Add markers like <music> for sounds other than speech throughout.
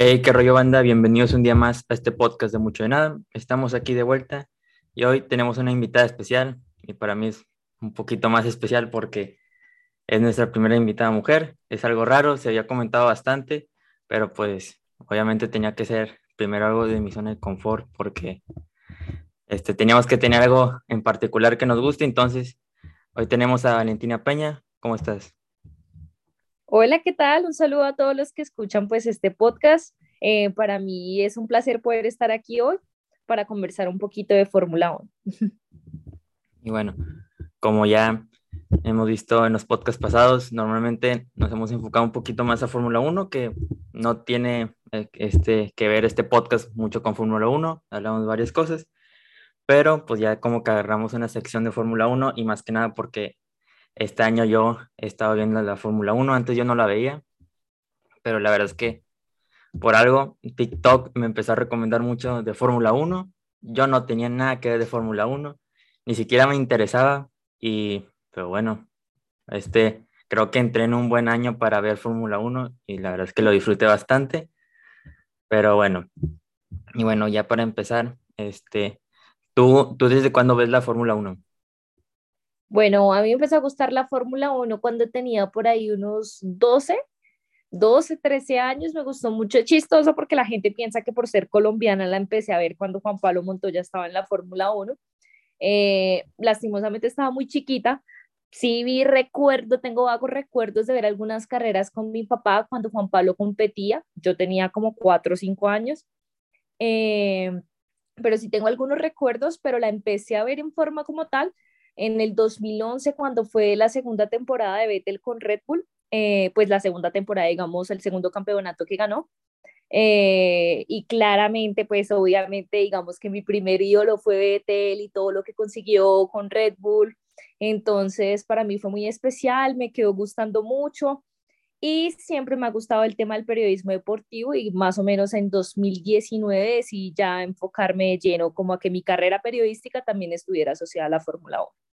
Hey, qué rollo banda, bienvenidos un día más a este podcast de Mucho de Nada. Estamos aquí de vuelta y hoy tenemos una invitada especial y para mí es un poquito más especial porque es nuestra primera invitada mujer. Es algo raro, se había comentado bastante, pero pues obviamente tenía que ser primero algo de mi zona de confort porque este, teníamos que tener algo en particular que nos guste. Entonces, hoy tenemos a Valentina Peña. ¿Cómo estás? Hola, ¿qué tal? Un saludo a todos los que escuchan pues este podcast. Eh, para mí es un placer poder estar aquí hoy para conversar un poquito de Fórmula 1. <laughs> Y bueno, como ya hemos visto en los podcasts pasados, normalmente nos hemos enfocado un poquito más a Fórmula 1, que no tiene eh, este, que ver este podcast mucho con Fórmula 1, hablamos de varias cosas, pero pues ya como que agarramos una sección de Fórmula 1 y más que nada porque este año yo he estado viendo la Fórmula 1, antes yo no la veía, pero la verdad es que por algo TikTok me empezó a recomendar mucho de Fórmula 1. Yo no tenía nada que ver de Fórmula 1, ni siquiera me interesaba y pero bueno, este creo que entré en un buen año para ver Fórmula 1 y la verdad es que lo disfruté bastante. Pero bueno, y bueno, ya para empezar, este ¿tú, tú desde cuándo ves la Fórmula 1? Bueno, a mí me empezó a gustar la Fórmula 1 cuando tenía por ahí unos 12, 12, 13 años. Me gustó mucho, chistoso porque la gente piensa que por ser colombiana la empecé a ver cuando Juan Pablo Montoya estaba en la Fórmula 1. Eh, lastimosamente estaba muy chiquita. Sí vi recuerdo, tengo vagos recuerdos de ver algunas carreras con mi papá cuando Juan Pablo competía. Yo tenía como 4 o 5 años. Eh, pero sí tengo algunos recuerdos, pero la empecé a ver en forma como tal en el 2011, cuando fue la segunda temporada de Vettel con Red Bull, eh, pues la segunda temporada, digamos, el segundo campeonato que ganó. Eh, y claramente, pues obviamente, digamos que mi primer ídolo fue Vettel y todo lo que consiguió con Red Bull. Entonces, para mí fue muy especial, me quedó gustando mucho y siempre me ha gustado el tema del periodismo deportivo y más o menos en 2019 decidí ya enfocarme lleno como a que mi carrera periodística también estuviera asociada a la Fórmula 1.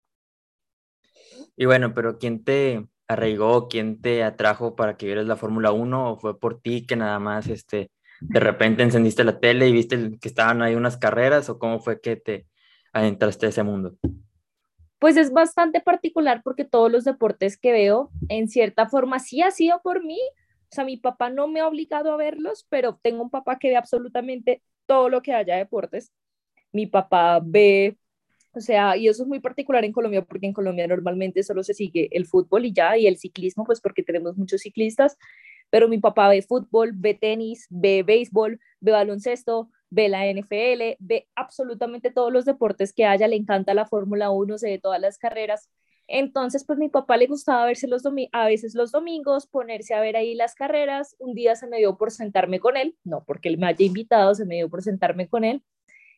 Y bueno, pero ¿quién te arraigó, quién te atrajo para que vieras la Fórmula 1 o fue por ti que nada más este, de repente encendiste la tele y viste que estaban ahí unas carreras o cómo fue que te adentraste a ese mundo? Pues es bastante particular porque todos los deportes que veo, en cierta forma, sí ha sido por mí. O sea, mi papá no me ha obligado a verlos, pero tengo un papá que ve absolutamente todo lo que haya deportes. Mi papá ve o sea, y eso es muy particular en Colombia porque en Colombia normalmente solo se sigue el fútbol y ya, y el ciclismo, pues porque tenemos muchos ciclistas, pero mi papá ve fútbol, ve tenis, ve béisbol, ve baloncesto, ve la NFL, ve absolutamente todos los deportes que haya, le encanta la Fórmula 1, se ve todas las carreras. Entonces, pues mi papá le gustaba verse los a veces los domingos, ponerse a ver ahí las carreras. Un día se me dio por sentarme con él, no porque él me haya invitado, se me dio por sentarme con él.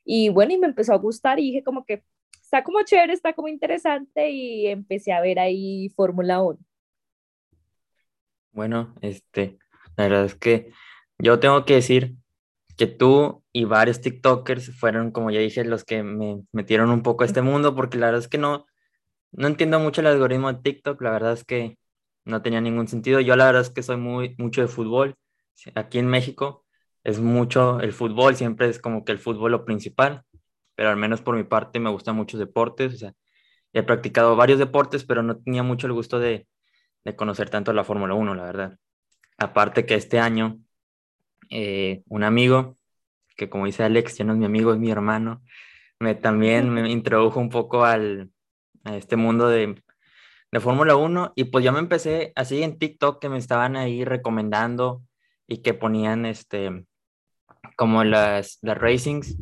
Y bueno, y me empezó a gustar y dije como que, está como chévere, está como interesante y empecé a ver ahí Fórmula 1. Bueno, este, la verdad es que yo tengo que decir que tú y varios TikTokers fueron, como ya dije, los que me metieron un poco a este mundo, porque la verdad es que no, no entiendo mucho el algoritmo de TikTok, la verdad es que no tenía ningún sentido. Yo la verdad es que soy muy, mucho de fútbol. Aquí en México es mucho el fútbol, siempre es como que el fútbol lo principal pero al menos por mi parte me gustan muchos deportes, o sea, he practicado varios deportes, pero no tenía mucho el gusto de, de conocer tanto la Fórmula 1, la verdad. Aparte que este año, eh, un amigo, que como dice Alex, ya no es mi amigo, es mi hermano, me también me introdujo un poco al, a este mundo de, de Fórmula 1 y pues yo me empecé así en TikTok que me estaban ahí recomendando y que ponían este como las, las racings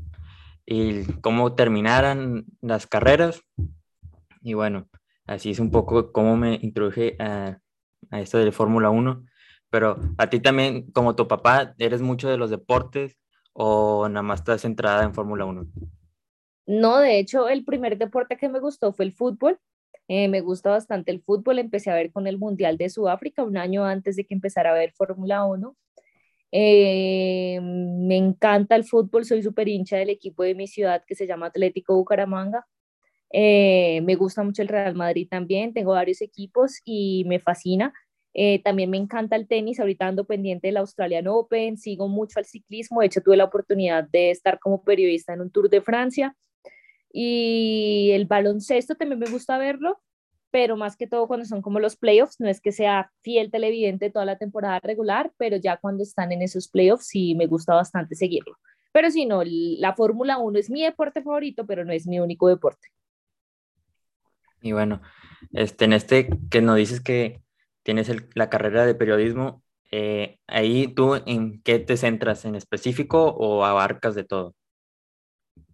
y cómo terminaran las carreras. Y bueno, así es un poco cómo me introduje a, a esto de Fórmula 1. Pero a ti también, como tu papá, ¿eres mucho de los deportes o nada más estás centrada en Fórmula 1? No, de hecho, el primer deporte que me gustó fue el fútbol. Eh, me gusta bastante el fútbol. Empecé a ver con el Mundial de Sudáfrica un año antes de que empezara a ver Fórmula 1. Eh, me encanta el fútbol, soy súper hincha del equipo de mi ciudad que se llama Atlético Bucaramanga. Eh, me gusta mucho el Real Madrid también, tengo varios equipos y me fascina. Eh, también me encanta el tenis, ahorita ando pendiente del Australian Open, sigo mucho al ciclismo, de hecho tuve la oportunidad de estar como periodista en un Tour de Francia y el baloncesto también me gusta verlo, pero más que todo cuando son como los playoffs, no es que sea fiel televidente toda la temporada regular, pero ya cuando están en esos playoffs sí me gusta bastante seguirlo. Pero si no, la Fórmula 1 es mi deporte favorito, pero no es mi único deporte. Y bueno, este, en este que nos dices que tienes la carrera de periodismo, eh, ahí tú en qué te centras en específico o abarcas de todo?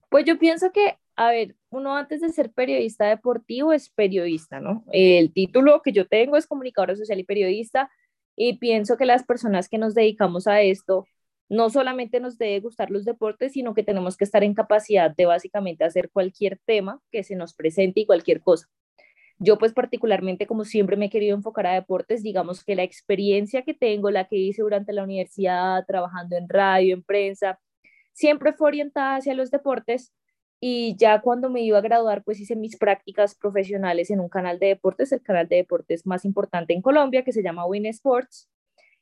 Pues yo pienso que, a ver, uno antes de ser periodista deportivo es periodista, ¿no? El título que yo tengo es comunicadora social y periodista y pienso que las personas que nos dedicamos a esto no solamente nos debe gustar los deportes, sino que tenemos que estar en capacidad de básicamente hacer cualquier tema que se nos presente y cualquier cosa. Yo pues particularmente como siempre me he querido enfocar a deportes, digamos que la experiencia que tengo, la que hice durante la universidad, trabajando en radio, en prensa, siempre fue orientada hacia los deportes y ya cuando me iba a graduar pues hice mis prácticas profesionales en un canal de deportes, el canal de deportes más importante en Colombia que se llama Win Sports.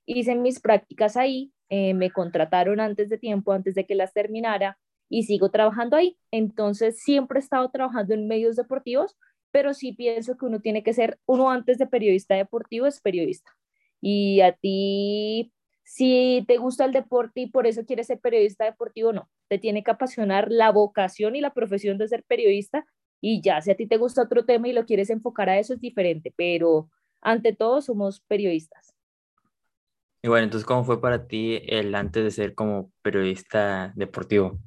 Hice mis prácticas ahí, eh, me contrataron antes de tiempo, antes de que las terminara y sigo trabajando ahí. Entonces siempre he estado trabajando en medios deportivos pero sí pienso que uno tiene que ser, uno antes de periodista deportivo es periodista. Y a ti, si te gusta el deporte y por eso quieres ser periodista deportivo, no, te tiene que apasionar la vocación y la profesión de ser periodista y ya, si a ti te gusta otro tema y lo quieres enfocar a eso es diferente, pero ante todo somos periodistas. Y bueno, entonces, ¿cómo fue para ti el antes de ser como periodista deportivo?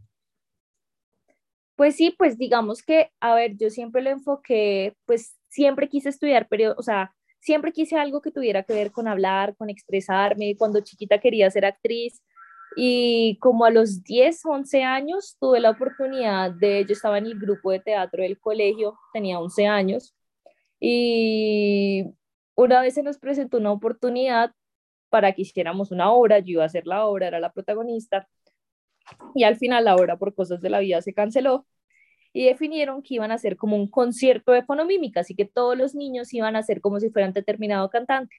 Pues sí, pues digamos que, a ver, yo siempre lo enfoqué, pues siempre quise estudiar, pero, o sea, siempre quise algo que tuviera que ver con hablar, con expresarme. Cuando chiquita quería ser actriz y como a los 10, 11 años tuve la oportunidad de, yo estaba en el grupo de teatro del colegio, tenía 11 años y una vez se nos presentó una oportunidad para que hiciéramos una obra, yo iba a hacer la obra, era la protagonista y al final la obra por cosas de la vida se canceló y definieron que iban a hacer como un concierto de fonomímica, así que todos los niños iban a ser como si fueran determinado cantante.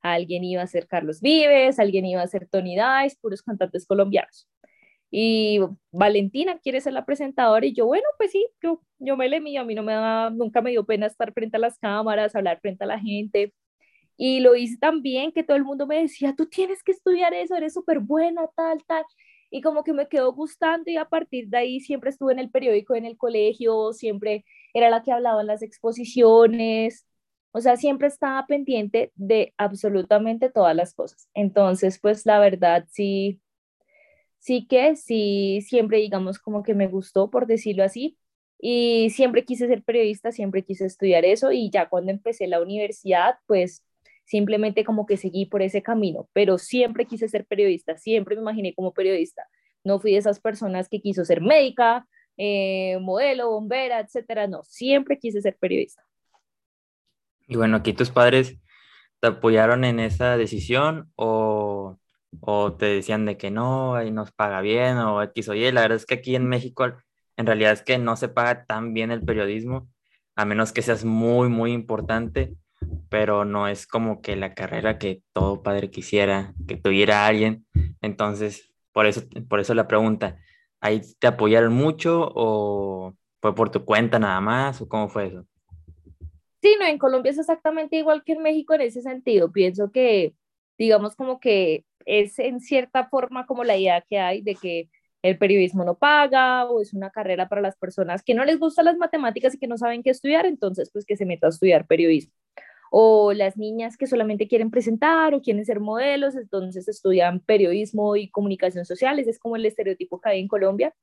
Alguien iba a ser Carlos Vives, alguien iba a ser Tony Dice, puros cantantes colombianos. Y Valentina quiere ser la presentadora y yo, bueno, pues sí, yo, yo me le mío, a mí no me da, nunca me dio pena estar frente a las cámaras, hablar frente a la gente. Y lo hice tan bien que todo el mundo me decía, tú tienes que estudiar eso, eres súper buena, tal, tal y como que me quedó gustando y a partir de ahí siempre estuve en el periódico, en el colegio, siempre era la que hablaba en las exposiciones, o sea, siempre estaba pendiente de absolutamente todas las cosas. Entonces, pues la verdad sí, sí que sí, siempre digamos como que me gustó, por decirlo así, y siempre quise ser periodista, siempre quise estudiar eso y ya cuando empecé la universidad, pues simplemente como que seguí por ese camino, pero siempre quise ser periodista, siempre me imaginé como periodista. No fui de esas personas que quiso ser médica, eh, modelo, bombera, etcétera, no, siempre quise ser periodista. Y bueno, aquí tus padres te apoyaron en esa decisión o, o te decían de que no, ahí nos paga bien o X o Y. La verdad es que aquí en México en realidad es que no se paga tan bien el periodismo, a menos que seas muy, muy importante pero no es como que la carrera que todo padre quisiera, que tuviera alguien. Entonces, por eso, por eso la pregunta, ¿ahí te apoyaron mucho o fue por tu cuenta nada más o cómo fue eso? Sí, no, en Colombia es exactamente igual que en México en ese sentido. Pienso que, digamos, como que es en cierta forma como la idea que hay de que el periodismo no paga o es una carrera para las personas que no les gustan las matemáticas y que no saben qué estudiar, entonces pues que se meta a estudiar periodismo o las niñas que solamente quieren presentar o quieren ser modelos, entonces estudian periodismo y comunicación social, ese es como el estereotipo que hay en Colombia.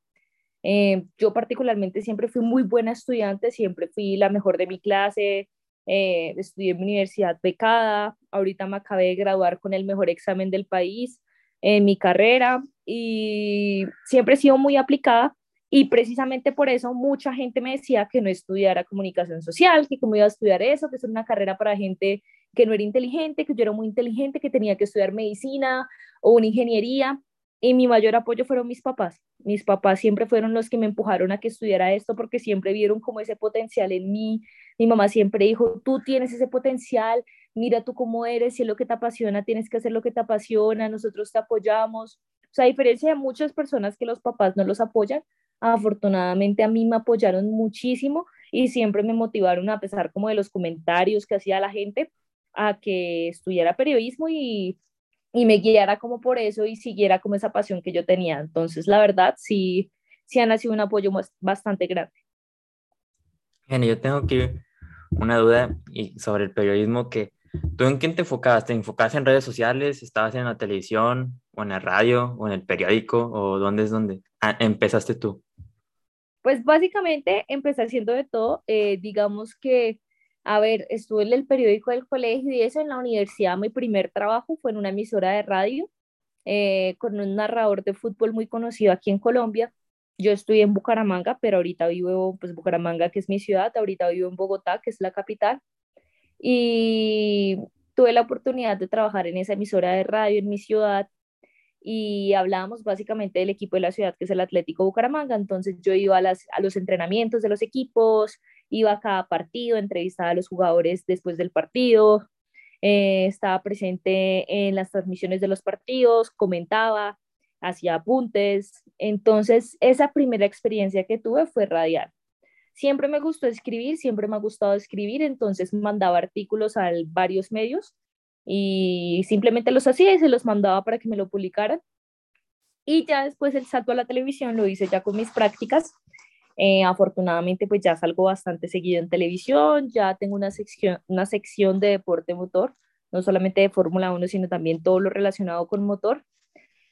Eh, yo particularmente siempre fui muy buena estudiante, siempre fui la mejor de mi clase, eh, estudié en mi universidad becada, ahorita me acabé de graduar con el mejor examen del país en mi carrera y siempre he sido muy aplicada y precisamente por eso mucha gente me decía que no estudiara comunicación social, que cómo iba a estudiar eso, que es una carrera para gente que no era inteligente, que yo era muy inteligente, que tenía que estudiar medicina o una ingeniería. Y mi mayor apoyo fueron mis papás. Mis papás siempre fueron los que me empujaron a que estudiara esto porque siempre vieron como ese potencial en mí. Mi mamá siempre dijo, tú tienes ese potencial, mira tú cómo eres, si es lo que te apasiona, tienes que hacer lo que te apasiona, nosotros te apoyamos. O sea, a diferencia de muchas personas que los papás no los apoyan, afortunadamente a mí me apoyaron muchísimo y siempre me motivaron a pesar como de los comentarios que hacía la gente a que estudiara periodismo y, y me guiara como por eso y siguiera como esa pasión que yo tenía. Entonces, la verdad, sí, sí ha nacido un apoyo bastante grande. Bueno, yo tengo que una duda sobre el periodismo que ¿Tú en quién te enfocabas? ¿Te enfocabas en redes sociales? ¿Estabas en la televisión o en la radio o en el periódico? ¿O dónde es donde ah, empezaste tú? Pues básicamente empecé haciendo de todo. Eh, digamos que, a ver, estuve en el periódico del colegio y eso en la universidad. Mi primer trabajo fue en una emisora de radio eh, con un narrador de fútbol muy conocido aquí en Colombia. Yo estoy en Bucaramanga, pero ahorita vivo, pues Bucaramanga, que es mi ciudad, ahorita vivo en Bogotá, que es la capital y tuve la oportunidad de trabajar en esa emisora de radio en mi ciudad y hablábamos básicamente del equipo de la ciudad, que es el Atlético Bucaramanga. Entonces yo iba a, las, a los entrenamientos de los equipos, iba a cada partido, entrevistaba a los jugadores después del partido, eh, estaba presente en las transmisiones de los partidos, comentaba, hacía apuntes. Entonces esa primera experiencia que tuve fue radial. Siempre me gustó escribir, siempre me ha gustado escribir, entonces mandaba artículos a varios medios y simplemente los hacía y se los mandaba para que me lo publicaran. Y ya después el salto a la televisión lo hice ya con mis prácticas. Eh, afortunadamente pues ya salgo bastante seguido en televisión, ya tengo una sección, una sección de deporte motor, no solamente de Fórmula 1, sino también todo lo relacionado con motor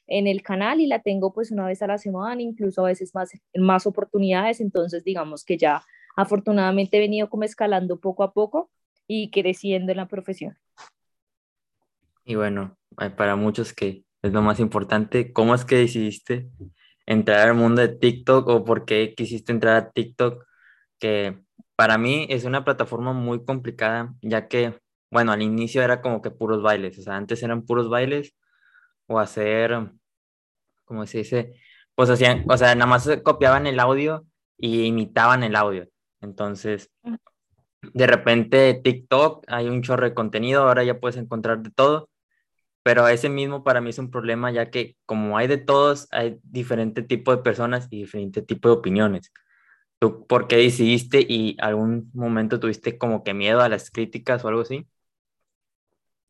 en el canal y la tengo pues una vez a la semana, incluso a veces más, más oportunidades, entonces digamos que ya afortunadamente he venido como escalando poco a poco y creciendo en la profesión. Y bueno, para muchos que es lo más importante, ¿cómo es que decidiste entrar al mundo de TikTok o por qué quisiste entrar a TikTok? Que para mí es una plataforma muy complicada, ya que, bueno, al inicio era como que puros bailes, o sea, antes eran puros bailes o hacer como se dice, pues hacían, o sea, nada más copiaban el audio y imitaban el audio. Entonces, de repente TikTok hay un chorro de contenido, ahora ya puedes encontrar de todo, pero ese mismo para mí es un problema ya que como hay de todos, hay diferente tipo de personas y diferente tipo de opiniones. ¿Tú por qué decidiste y algún momento tuviste como que miedo a las críticas o algo así?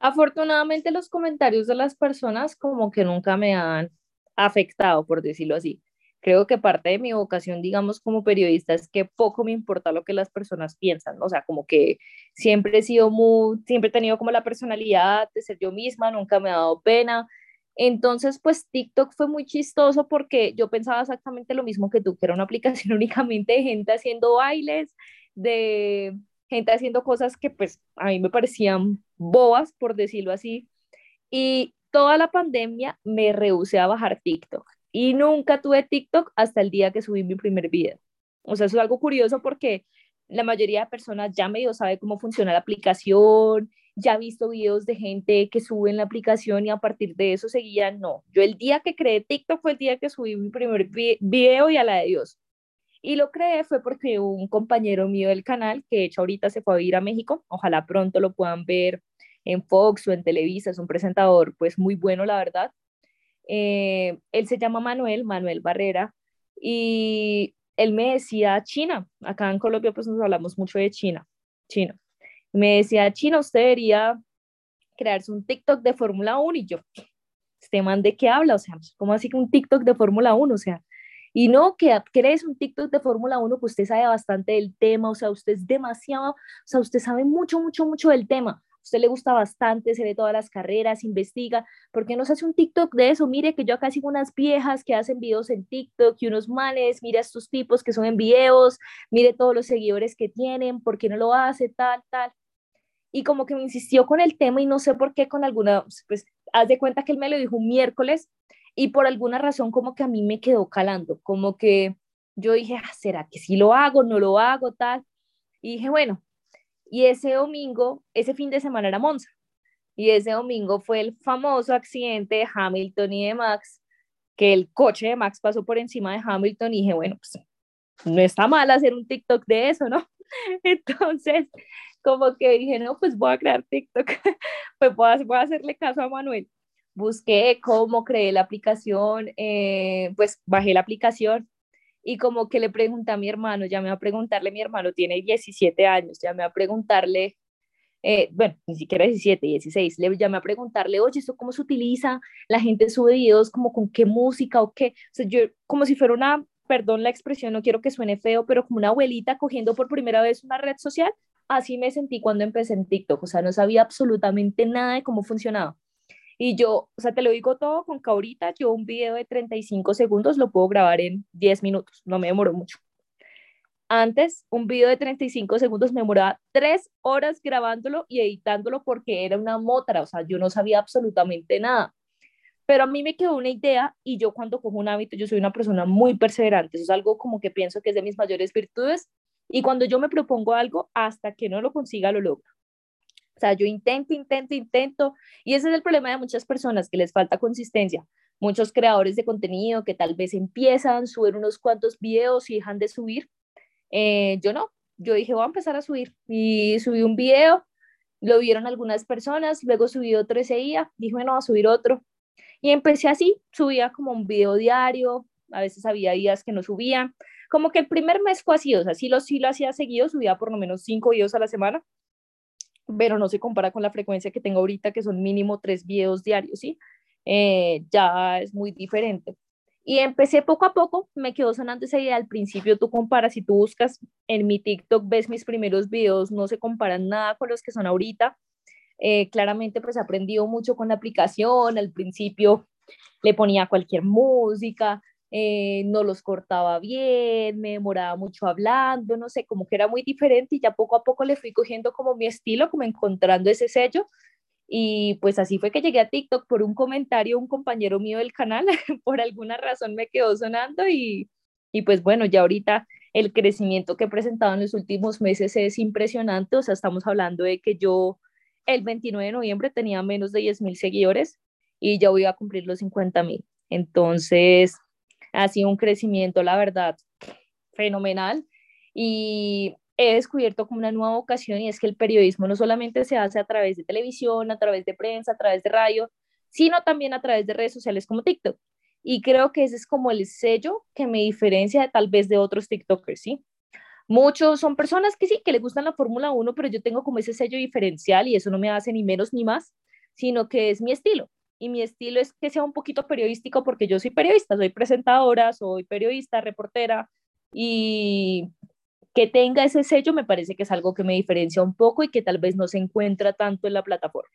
Afortunadamente los comentarios de las personas como que nunca me han afectado, por decirlo así. Creo que parte de mi vocación, digamos, como periodista es que poco me importa lo que las personas piensan, o sea, como que siempre he sido muy, siempre he tenido como la personalidad de ser yo misma, nunca me ha dado pena. Entonces, pues TikTok fue muy chistoso porque yo pensaba exactamente lo mismo que tú, que era una aplicación <laughs> únicamente de gente haciendo bailes, de gente haciendo cosas que pues a mí me parecían bobas, por decirlo así. Y toda la pandemia me rehusé a bajar TikTok y nunca tuve TikTok hasta el día que subí mi primer video. O sea, eso es algo curioso porque la mayoría de personas ya medio sabe cómo funciona la aplicación, ya he visto videos de gente que sube en la aplicación y a partir de eso seguían, no. Yo el día que creé TikTok fue el día que subí mi primer video y a la de Dios. Y lo creé fue porque un compañero mío del canal, que de hecho ahorita se fue a ir a México, ojalá pronto lo puedan ver en Fox o en Televisa, es un presentador pues muy bueno, la verdad. Eh, él se llama Manuel, Manuel Barrera, y él me decía China, acá en Colombia pues nos hablamos mucho de China, China. Me decía, China, usted debería crearse un TikTok de Fórmula 1 y yo, este man de qué habla, o sea, ¿cómo así que un TikTok de Fórmula 1? O sea, y no que crees un TikTok de Fórmula 1, pues usted sabe bastante del tema, o sea, usted es demasiado, o sea, usted sabe mucho, mucho, mucho del tema usted le gusta bastante, se ve todas las carreras, investiga, ¿por qué no se hace un TikTok de eso? Mire que yo acá sigo unas viejas que hacen videos en TikTok y unos manes, mire a estos tipos que son en videos, mire todos los seguidores que tienen, ¿por qué no lo hace tal, tal? Y como que me insistió con el tema y no sé por qué con alguna, pues haz de cuenta que él me lo dijo un miércoles y por alguna razón como que a mí me quedó calando, como que yo dije, ah, ¿será que sí lo hago, no lo hago, tal? Y dije, bueno, y ese domingo, ese fin de semana era Monza. Y ese domingo fue el famoso accidente de Hamilton y de Max, que el coche de Max pasó por encima de Hamilton y dije, bueno, pues no está mal hacer un TikTok de eso, ¿no? <laughs> Entonces como que dije, no, pues voy a crear TikTok, <laughs> pues voy a, voy a hacerle caso a Manuel. Busqué cómo creé la aplicación, eh, pues bajé la aplicación y como que le pregunté a mi hermano, llamé a preguntarle, mi hermano tiene 17 años, llamé a preguntarle, eh, bueno, ni siquiera 17, 16, le llamé a preguntarle, oye, ¿esto cómo se utiliza? La gente sube videos como con qué música o qué, o sea, yo como si fuera una, perdón la expresión, no quiero que suene feo, pero como una abuelita cogiendo por primera vez una red social, así me sentí cuando empecé en TikTok, o sea, no sabía absolutamente nada de cómo funcionaba. Y yo, o sea, te lo digo todo con que ahorita yo un video de 35 segundos lo puedo grabar en 10 minutos, no me demoró mucho. Antes, un video de 35 segundos me demoraba 3 horas grabándolo y editándolo porque era una motra, o sea, yo no sabía absolutamente nada. Pero a mí me quedó una idea y yo cuando cojo un hábito, yo soy una persona muy perseverante, eso es algo como que pienso que es de mis mayores virtudes y cuando yo me propongo algo, hasta que no lo consiga, lo logro. O sea, yo intento, intento, intento. Y ese es el problema de muchas personas, que les falta consistencia. Muchos creadores de contenido que tal vez empiezan, suben unos cuantos videos y dejan de subir. Eh, yo no, yo dije, voy a empezar a subir. Y subí un video, lo vieron algunas personas, luego subí otro ese día, dije, bueno, voy a subir otro. Y empecé así, subía como un video diario, a veces había días que no subía. Como que el primer mes fue así, o sea, lo, sí lo hacía seguido, subía por lo menos cinco videos a la semana, pero no se compara con la frecuencia que tengo ahorita, que son mínimo tres videos diarios, ¿sí? Eh, ya es muy diferente. Y empecé poco a poco, me quedó sonando esa idea. Al principio tú comparas, si tú buscas en mi TikTok, ves mis primeros videos, no se comparan nada con los que son ahorita. Eh, claramente pues aprendido mucho con la aplicación. Al principio le ponía cualquier música, eh, no los cortaba bien, me demoraba mucho hablando, no sé, como que era muy diferente y ya poco a poco le fui cogiendo como mi estilo, como encontrando ese sello. Y pues así fue que llegué a TikTok por un comentario, un compañero mío del canal, <laughs> por alguna razón me quedó sonando y, y pues bueno, ya ahorita el crecimiento que he presentado en los últimos meses es impresionante, o sea, estamos hablando de que yo el 29 de noviembre tenía menos de 10 mil seguidores y ya voy a cumplir los 50 mil. Entonces, ha sido un crecimiento, la verdad, fenomenal. Y he descubierto como una nueva vocación y es que el periodismo no solamente se hace a través de televisión, a través de prensa, a través de radio, sino también a través de redes sociales como TikTok. Y creo que ese es como el sello que me diferencia tal vez de otros TikTokers, ¿sí? Muchos son personas que sí, que le gustan la Fórmula 1, pero yo tengo como ese sello diferencial y eso no me hace ni menos ni más, sino que es mi estilo y mi estilo es que sea un poquito periodístico porque yo soy periodista, soy presentadora, soy periodista, reportera y que tenga ese sello me parece que es algo que me diferencia un poco y que tal vez no se encuentra tanto en la plataforma.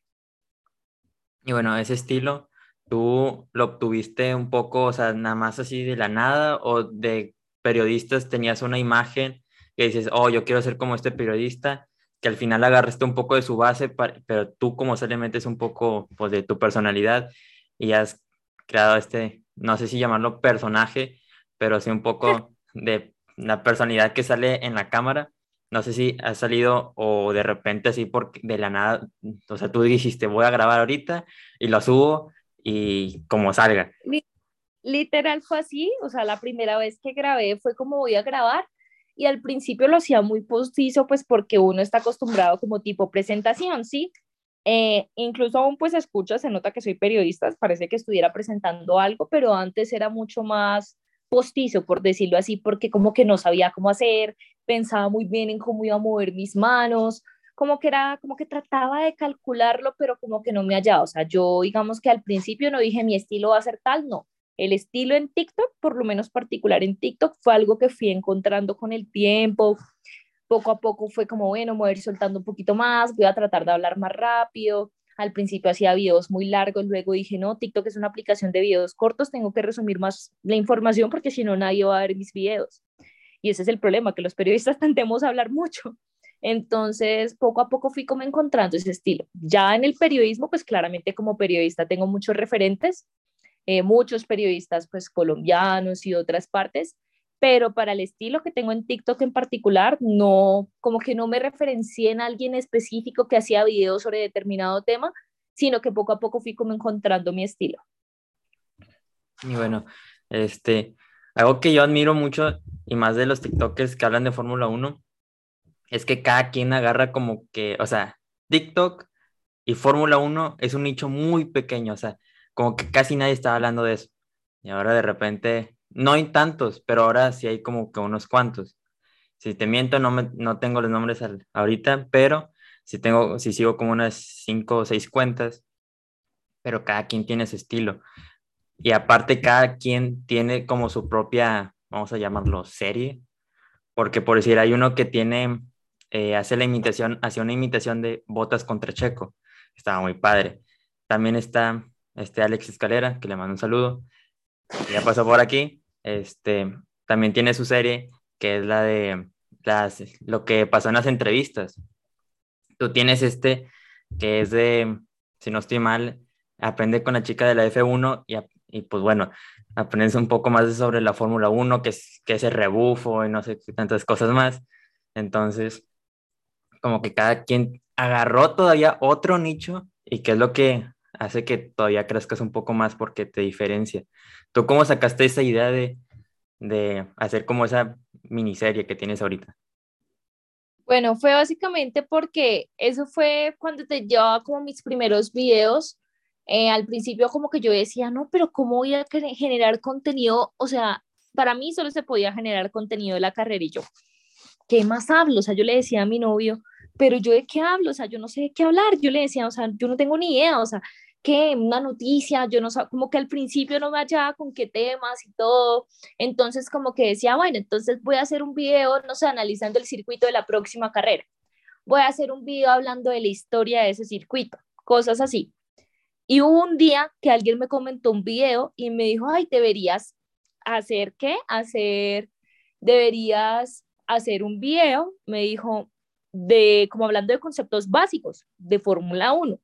Y bueno, ese estilo, ¿tú lo obtuviste un poco, o sea, nada más así de la nada o de periodistas tenías una imagen que dices, oh, yo quiero ser como este periodista que al final agarraste un poco de su base, pero tú como solamente es un poco pues, de tu personalidad y has creado este, no sé si llamarlo personaje, pero sí un poco de la personalidad que sale en la cámara. No sé si ha salido o de repente así porque de la nada, o sea, tú dijiste voy a grabar ahorita y lo subo y como salga. Literal fue así, o sea, la primera vez que grabé fue como voy a grabar y al principio lo hacía muy postizo, pues porque uno está acostumbrado como tipo presentación, ¿sí? Eh, incluso aún pues escucha, se nota que soy periodista, parece que estuviera presentando algo, pero antes era mucho más postizo, por decirlo así, porque como que no sabía cómo hacer, pensaba muy bien en cómo iba a mover mis manos, como que era, como que trataba de calcularlo, pero como que no me hallaba, o sea, yo digamos que al principio no dije mi estilo va a ser tal, no, el estilo en TikTok, por lo menos particular en TikTok, fue algo que fui encontrando con el tiempo. Poco a poco fue como, bueno, me voy soltando un poquito más, voy a tratar de hablar más rápido. Al principio hacía videos muy largos, luego dije, no, TikTok es una aplicación de videos cortos, tengo que resumir más la información porque si no nadie va a ver mis videos. Y ese es el problema, que los periodistas <laughs> tendemos a hablar mucho. Entonces, poco a poco fui como encontrando ese estilo. Ya en el periodismo, pues claramente como periodista tengo muchos referentes, eh, muchos periodistas pues colombianos y otras partes, pero para el estilo que tengo en TikTok en particular, no, como que no me referencié en alguien específico que hacía videos sobre determinado tema, sino que poco a poco fui como encontrando mi estilo. Y bueno, este, algo que yo admiro mucho y más de los TikTokers que hablan de Fórmula 1 es que cada quien agarra como que, o sea, TikTok y Fórmula 1 es un nicho muy pequeño, o sea, como que casi nadie estaba hablando de eso. Y ahora de repente, no hay tantos, pero ahora sí hay como que unos cuantos. Si te miento, no, me, no tengo los nombres ahorita, pero si tengo, si sigo como unas cinco o seis cuentas, pero cada quien tiene su estilo. Y aparte, cada quien tiene como su propia, vamos a llamarlo, serie. Porque por decir, hay uno que tiene, eh, hace la imitación, hace una imitación de Botas contra Checo. Estaba muy padre. También está este Alex Escalera, que le mando un saludo. Ya pasó por aquí. Este, también tiene su serie, que es la de las, lo que pasó en las entrevistas. Tú tienes este, que es de, si no estoy mal, aprende con la chica de la F1 y, y pues bueno, aprendes un poco más sobre la Fórmula 1, que es, que es rebufo y no sé tantas cosas más. Entonces, como que cada quien agarró todavía otro nicho y que es lo que hace que todavía crezcas un poco más porque te diferencia. ¿Tú cómo sacaste esa idea de, de hacer como esa miniserie que tienes ahorita? Bueno, fue básicamente porque eso fue cuando te llevaba como mis primeros videos. Eh, al principio como que yo decía, no, pero ¿cómo voy a generar contenido? O sea, para mí solo se podía generar contenido de la carrera y yo, ¿qué más hablo? O sea, yo le decía a mi novio, pero yo de qué hablo, o sea, yo no sé de qué hablar, yo le decía, o sea, yo no tengo ni idea, o sea, que una noticia, yo no sé, como que al principio no me hallaba con qué temas y todo, entonces como que decía, bueno, entonces voy a hacer un video, no sé, analizando el circuito de la próxima carrera, voy a hacer un video hablando de la historia de ese circuito, cosas así. Y hubo un día que alguien me comentó un video y me dijo, ay, deberías hacer qué, hacer, deberías hacer un video, me dijo, de como hablando de conceptos básicos de Fórmula 1.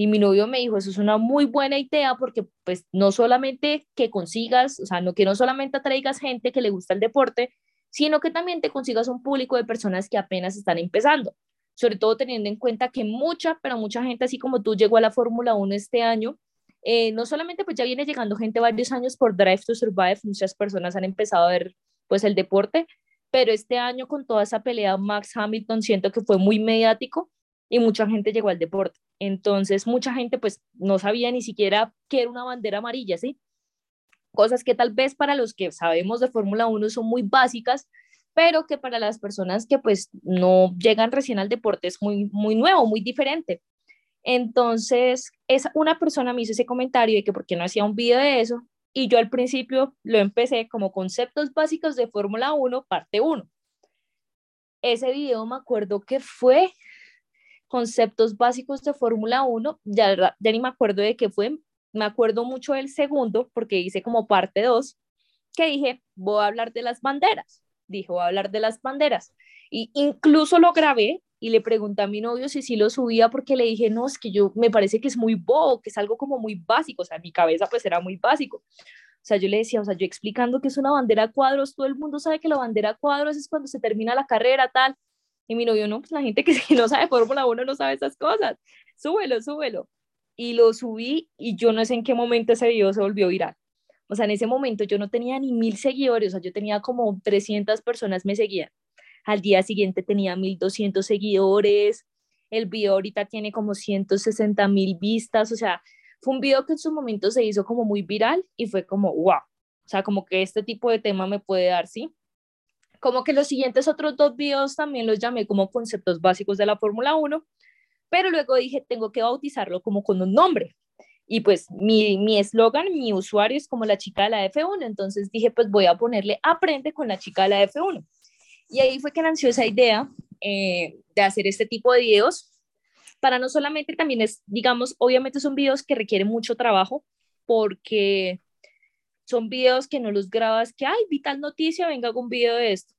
Y mi novio me dijo, eso es una muy buena idea porque pues no solamente que consigas, o sea, no que no solamente atraigas gente que le gusta el deporte, sino que también te consigas un público de personas que apenas están empezando. Sobre todo teniendo en cuenta que mucha, pero mucha gente así como tú llegó a la Fórmula 1 este año, eh, no solamente pues ya viene llegando gente varios años por Drive to Survive, muchas personas han empezado a ver pues el deporte, pero este año con toda esa pelea Max Hamilton siento que fue muy mediático y mucha gente llegó al deporte. Entonces, mucha gente pues no sabía ni siquiera qué era una bandera amarilla, ¿sí? Cosas que tal vez para los que sabemos de Fórmula 1 son muy básicas, pero que para las personas que pues no llegan recién al deporte es muy, muy nuevo, muy diferente. Entonces, es, una persona me hizo ese comentario de que por qué no hacía un video de eso, y yo al principio lo empecé como conceptos básicos de Fórmula 1, parte 1. Ese video me acuerdo que fue conceptos básicos de Fórmula 1, ya, ya ni me acuerdo de qué fue, me acuerdo mucho del segundo porque hice como parte 2, que dije, voy a hablar de las banderas, dijo, voy a hablar de las banderas. Y incluso lo grabé y le pregunté a mi novio si sí lo subía porque le dije, no, es que yo me parece que es muy bobo, que es algo como muy básico, o sea, mi cabeza pues era muy básico. O sea, yo le decía, o sea, yo explicando que es una bandera cuadros, todo el mundo sabe que la bandera cuadros es cuando se termina la carrera, tal. Y mi novio, no, pues la gente que <laughs> no sabe Fórmula 1 no sabe esas cosas. Súbelo, súbelo. Y lo subí y yo no sé en qué momento ese video se volvió viral. O sea, en ese momento yo no tenía ni mil seguidores, o sea, yo tenía como 300 personas me seguían. Al día siguiente tenía 1200 seguidores. El video ahorita tiene como 160 mil vistas. O sea, fue un video que en su momento se hizo como muy viral y fue como, wow. O sea, como que este tipo de tema me puede dar, ¿sí? Como que los siguientes otros dos videos también los llamé como conceptos básicos de la Fórmula 1, pero luego dije, tengo que bautizarlo como con un nombre. Y pues mi eslogan, mi, mi usuario es como la chica de la F1, entonces dije, pues voy a ponerle aprende con la chica de la F1. Y ahí fue que nació esa idea eh, de hacer este tipo de videos, para no solamente también es, digamos, obviamente son videos que requieren mucho trabajo, porque son videos que no los grabas, que, ay, vi tal noticia, venga, hago un video de esto.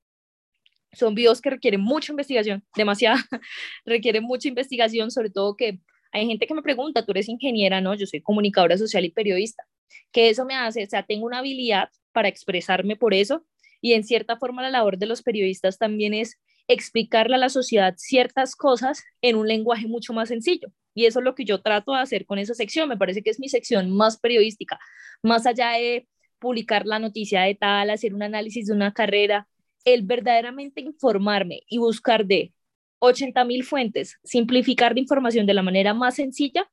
Son videos que requieren mucha investigación, demasiada, <laughs> requieren mucha investigación, sobre todo que hay gente que me pregunta, tú eres ingeniera, ¿no? Yo soy comunicadora social y periodista, que eso me hace, o sea, tengo una habilidad para expresarme por eso y en cierta forma la labor de los periodistas también es explicarle a la sociedad ciertas cosas en un lenguaje mucho más sencillo. Y eso es lo que yo trato de hacer con esa sección. Me parece que es mi sección más periodística, más allá de publicar la noticia de tal, hacer un análisis de una carrera, el verdaderamente informarme y buscar de 80 mil fuentes, simplificar la información de la manera más sencilla,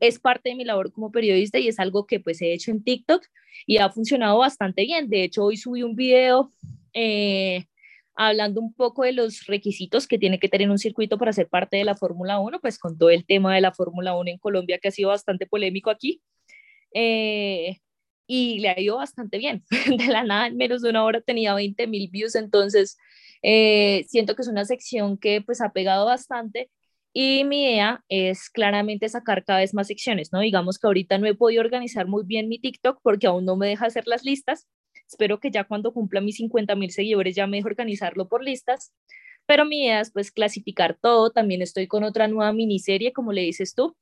es parte de mi labor como periodista y es algo que pues he hecho en TikTok y ha funcionado bastante bien. De hecho, hoy subí un video eh, hablando un poco de los requisitos que tiene que tener un circuito para ser parte de la Fórmula 1, pues con todo el tema de la Fórmula 1 en Colombia que ha sido bastante polémico aquí. Eh, y le ha ido bastante bien. <laughs> De la nada, en menos de una hora tenía 20 mil views, entonces eh, siento que es una sección que pues ha pegado bastante y mi idea es claramente sacar cada vez más secciones, ¿no? Digamos que ahorita no he podido organizar muy bien mi TikTok porque aún no me deja hacer las listas. Espero que ya cuando cumpla mis 50 mil seguidores ya me deje organizarlo por listas. Pero mi idea es pues clasificar todo. También estoy con otra nueva miniserie, como le dices tú,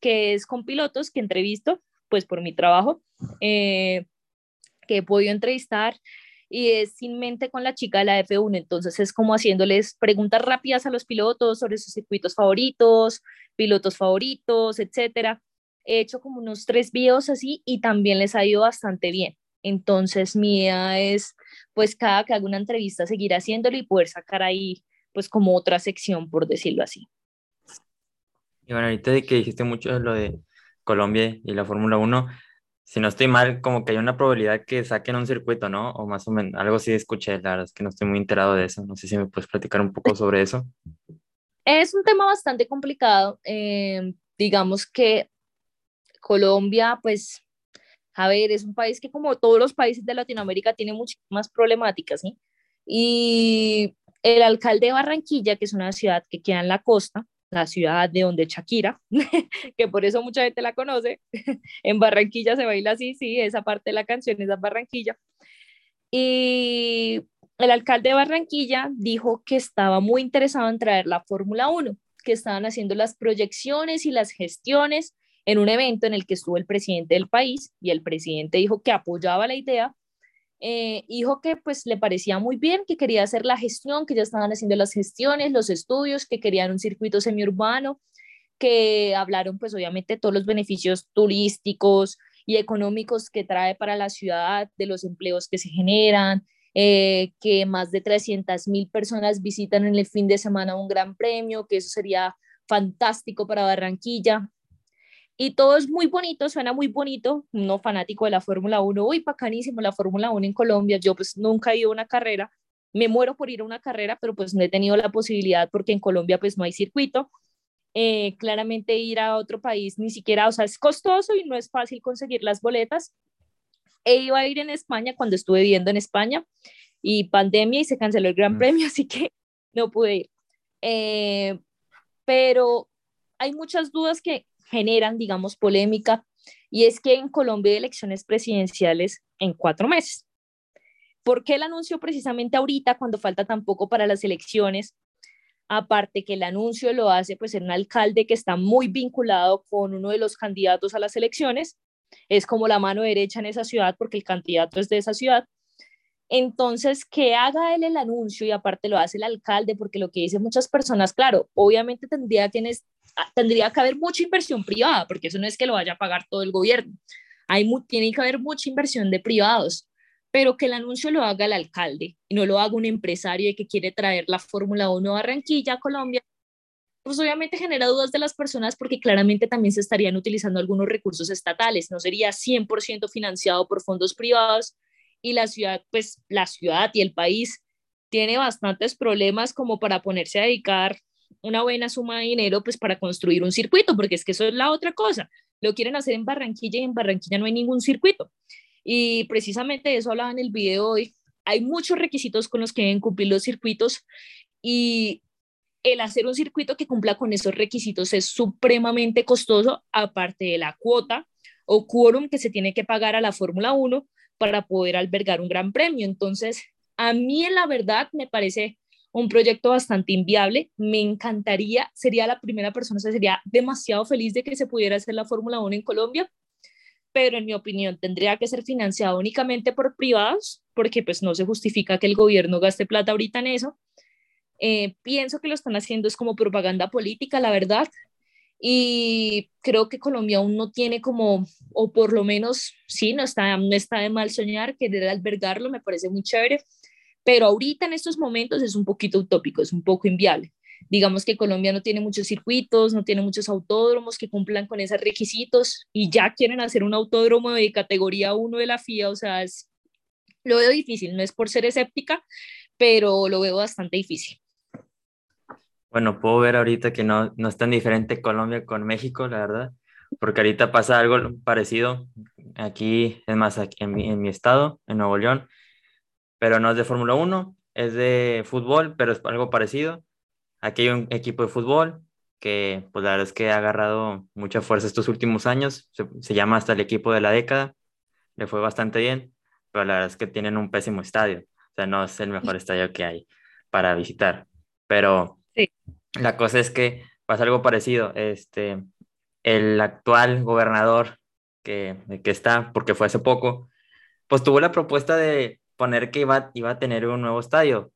que es con pilotos que entrevisto pues por mi trabajo, eh, que he podido entrevistar y es sin mente con la chica de la F1, entonces es como haciéndoles preguntas rápidas a los pilotos sobre sus circuitos favoritos, pilotos favoritos, etcétera. He hecho como unos tres videos así y también les ha ido bastante bien. Entonces mi idea es, pues cada que haga una entrevista, seguir haciéndolo y poder sacar ahí, pues como otra sección, por decirlo así. Y bueno, ahorita de que dijiste mucho lo de Colombia y la Fórmula 1, si no estoy mal, como que hay una probabilidad que saquen un circuito, ¿no? O más o menos, algo sí escuché, la verdad es que no estoy muy enterado de eso. No sé si me puedes platicar un poco sobre eso. Es un tema bastante complicado. Eh, digamos que Colombia, pues, a ver, es un país que como todos los países de Latinoamérica tiene muchísimas problemáticas, ¿sí? Y el alcalde de Barranquilla, que es una ciudad que queda en la costa, la ciudad de donde Shakira, <laughs> que por eso mucha gente la conoce. <laughs> en Barranquilla se baila así, sí, esa parte de la canción es Barranquilla. Y el alcalde de Barranquilla dijo que estaba muy interesado en traer la Fórmula 1, que estaban haciendo las proyecciones y las gestiones en un evento en el que estuvo el presidente del país y el presidente dijo que apoyaba la idea eh, dijo que pues le parecía muy bien, que quería hacer la gestión, que ya estaban haciendo las gestiones, los estudios, que querían un circuito semiurbano, que hablaron pues obviamente todos los beneficios turísticos y económicos que trae para la ciudad, de los empleos que se generan, eh, que más de 300 mil personas visitan en el fin de semana un gran premio, que eso sería fantástico para Barranquilla. Y todo es muy bonito, suena muy bonito. No fanático de la Fórmula 1, uy, bacanísimo la Fórmula 1 en Colombia. Yo pues nunca he ido a una carrera, me muero por ir a una carrera, pero pues no he tenido la posibilidad porque en Colombia pues no hay circuito. Eh, claramente ir a otro país ni siquiera, o sea, es costoso y no es fácil conseguir las boletas. He ido a ir en España cuando estuve viviendo en España y pandemia y se canceló el Gran mm. Premio, <laughs> así que no pude ir. Eh, pero hay muchas dudas que generan, digamos, polémica, y es que en Colombia hay elecciones presidenciales en cuatro meses. ¿Por qué el anuncio precisamente ahorita, cuando falta tan poco para las elecciones? Aparte que el anuncio lo hace pues un alcalde que está muy vinculado con uno de los candidatos a las elecciones, es como la mano derecha en esa ciudad porque el candidato es de esa ciudad. Entonces, que haga él el anuncio y aparte lo hace el alcalde, porque lo que dicen muchas personas, claro, obviamente tendría quienes Ah, tendría que haber mucha inversión privada, porque eso no es que lo vaya a pagar todo el gobierno. Hay, tiene que haber mucha inversión de privados, pero que el anuncio lo haga el alcalde y no lo haga un empresario que quiere traer la Fórmula 1 a Barranquilla, Colombia, pues obviamente genera dudas de las personas porque claramente también se estarían utilizando algunos recursos estatales, no sería 100% financiado por fondos privados y la ciudad, pues la ciudad y el país tiene bastantes problemas como para ponerse a dedicar una buena suma de dinero pues para construir un circuito, porque es que eso es la otra cosa. Lo quieren hacer en Barranquilla y en Barranquilla no hay ningún circuito. Y precisamente de eso hablaba en el video hoy. Hay muchos requisitos con los que deben cumplir los circuitos y el hacer un circuito que cumpla con esos requisitos es supremamente costoso, aparte de la cuota o quórum que se tiene que pagar a la Fórmula 1 para poder albergar un gran premio. Entonces, a mí en la verdad me parece un proyecto bastante inviable. Me encantaría, sería la primera persona, o sea, sería demasiado feliz de que se pudiera hacer la Fórmula 1 en Colombia, pero en mi opinión tendría que ser financiado únicamente por privados, porque pues no se justifica que el gobierno gaste plata ahorita en eso. Eh, pienso que lo están haciendo es como propaganda política, la verdad, y creo que Colombia aún no tiene como, o por lo menos, sí, no está, no está de mal soñar, querer albergarlo, me parece muy chévere, pero ahorita en estos momentos es un poquito utópico, es un poco inviable. Digamos que Colombia no tiene muchos circuitos, no tiene muchos autódromos que cumplan con esos requisitos y ya quieren hacer un autódromo de categoría 1 de la FIA, o sea, es, lo veo difícil, no es por ser escéptica, pero lo veo bastante difícil. Bueno, puedo ver ahorita que no, no es tan diferente Colombia con México, la verdad, porque ahorita pasa algo parecido aquí, es más, aquí en, mi, en mi estado, en Nuevo León, pero no es de Fórmula 1, es de fútbol, pero es algo parecido. Aquí hay un equipo de fútbol que, pues la verdad es que ha agarrado mucha fuerza estos últimos años, se, se llama hasta el equipo de la década, le fue bastante bien, pero la verdad es que tienen un pésimo estadio, o sea, no es el mejor estadio que hay para visitar, pero. La cosa es que pasa algo parecido, este, el actual gobernador que, que está, porque fue hace poco, pues tuvo la propuesta de poner que iba, iba a tener un nuevo estadio.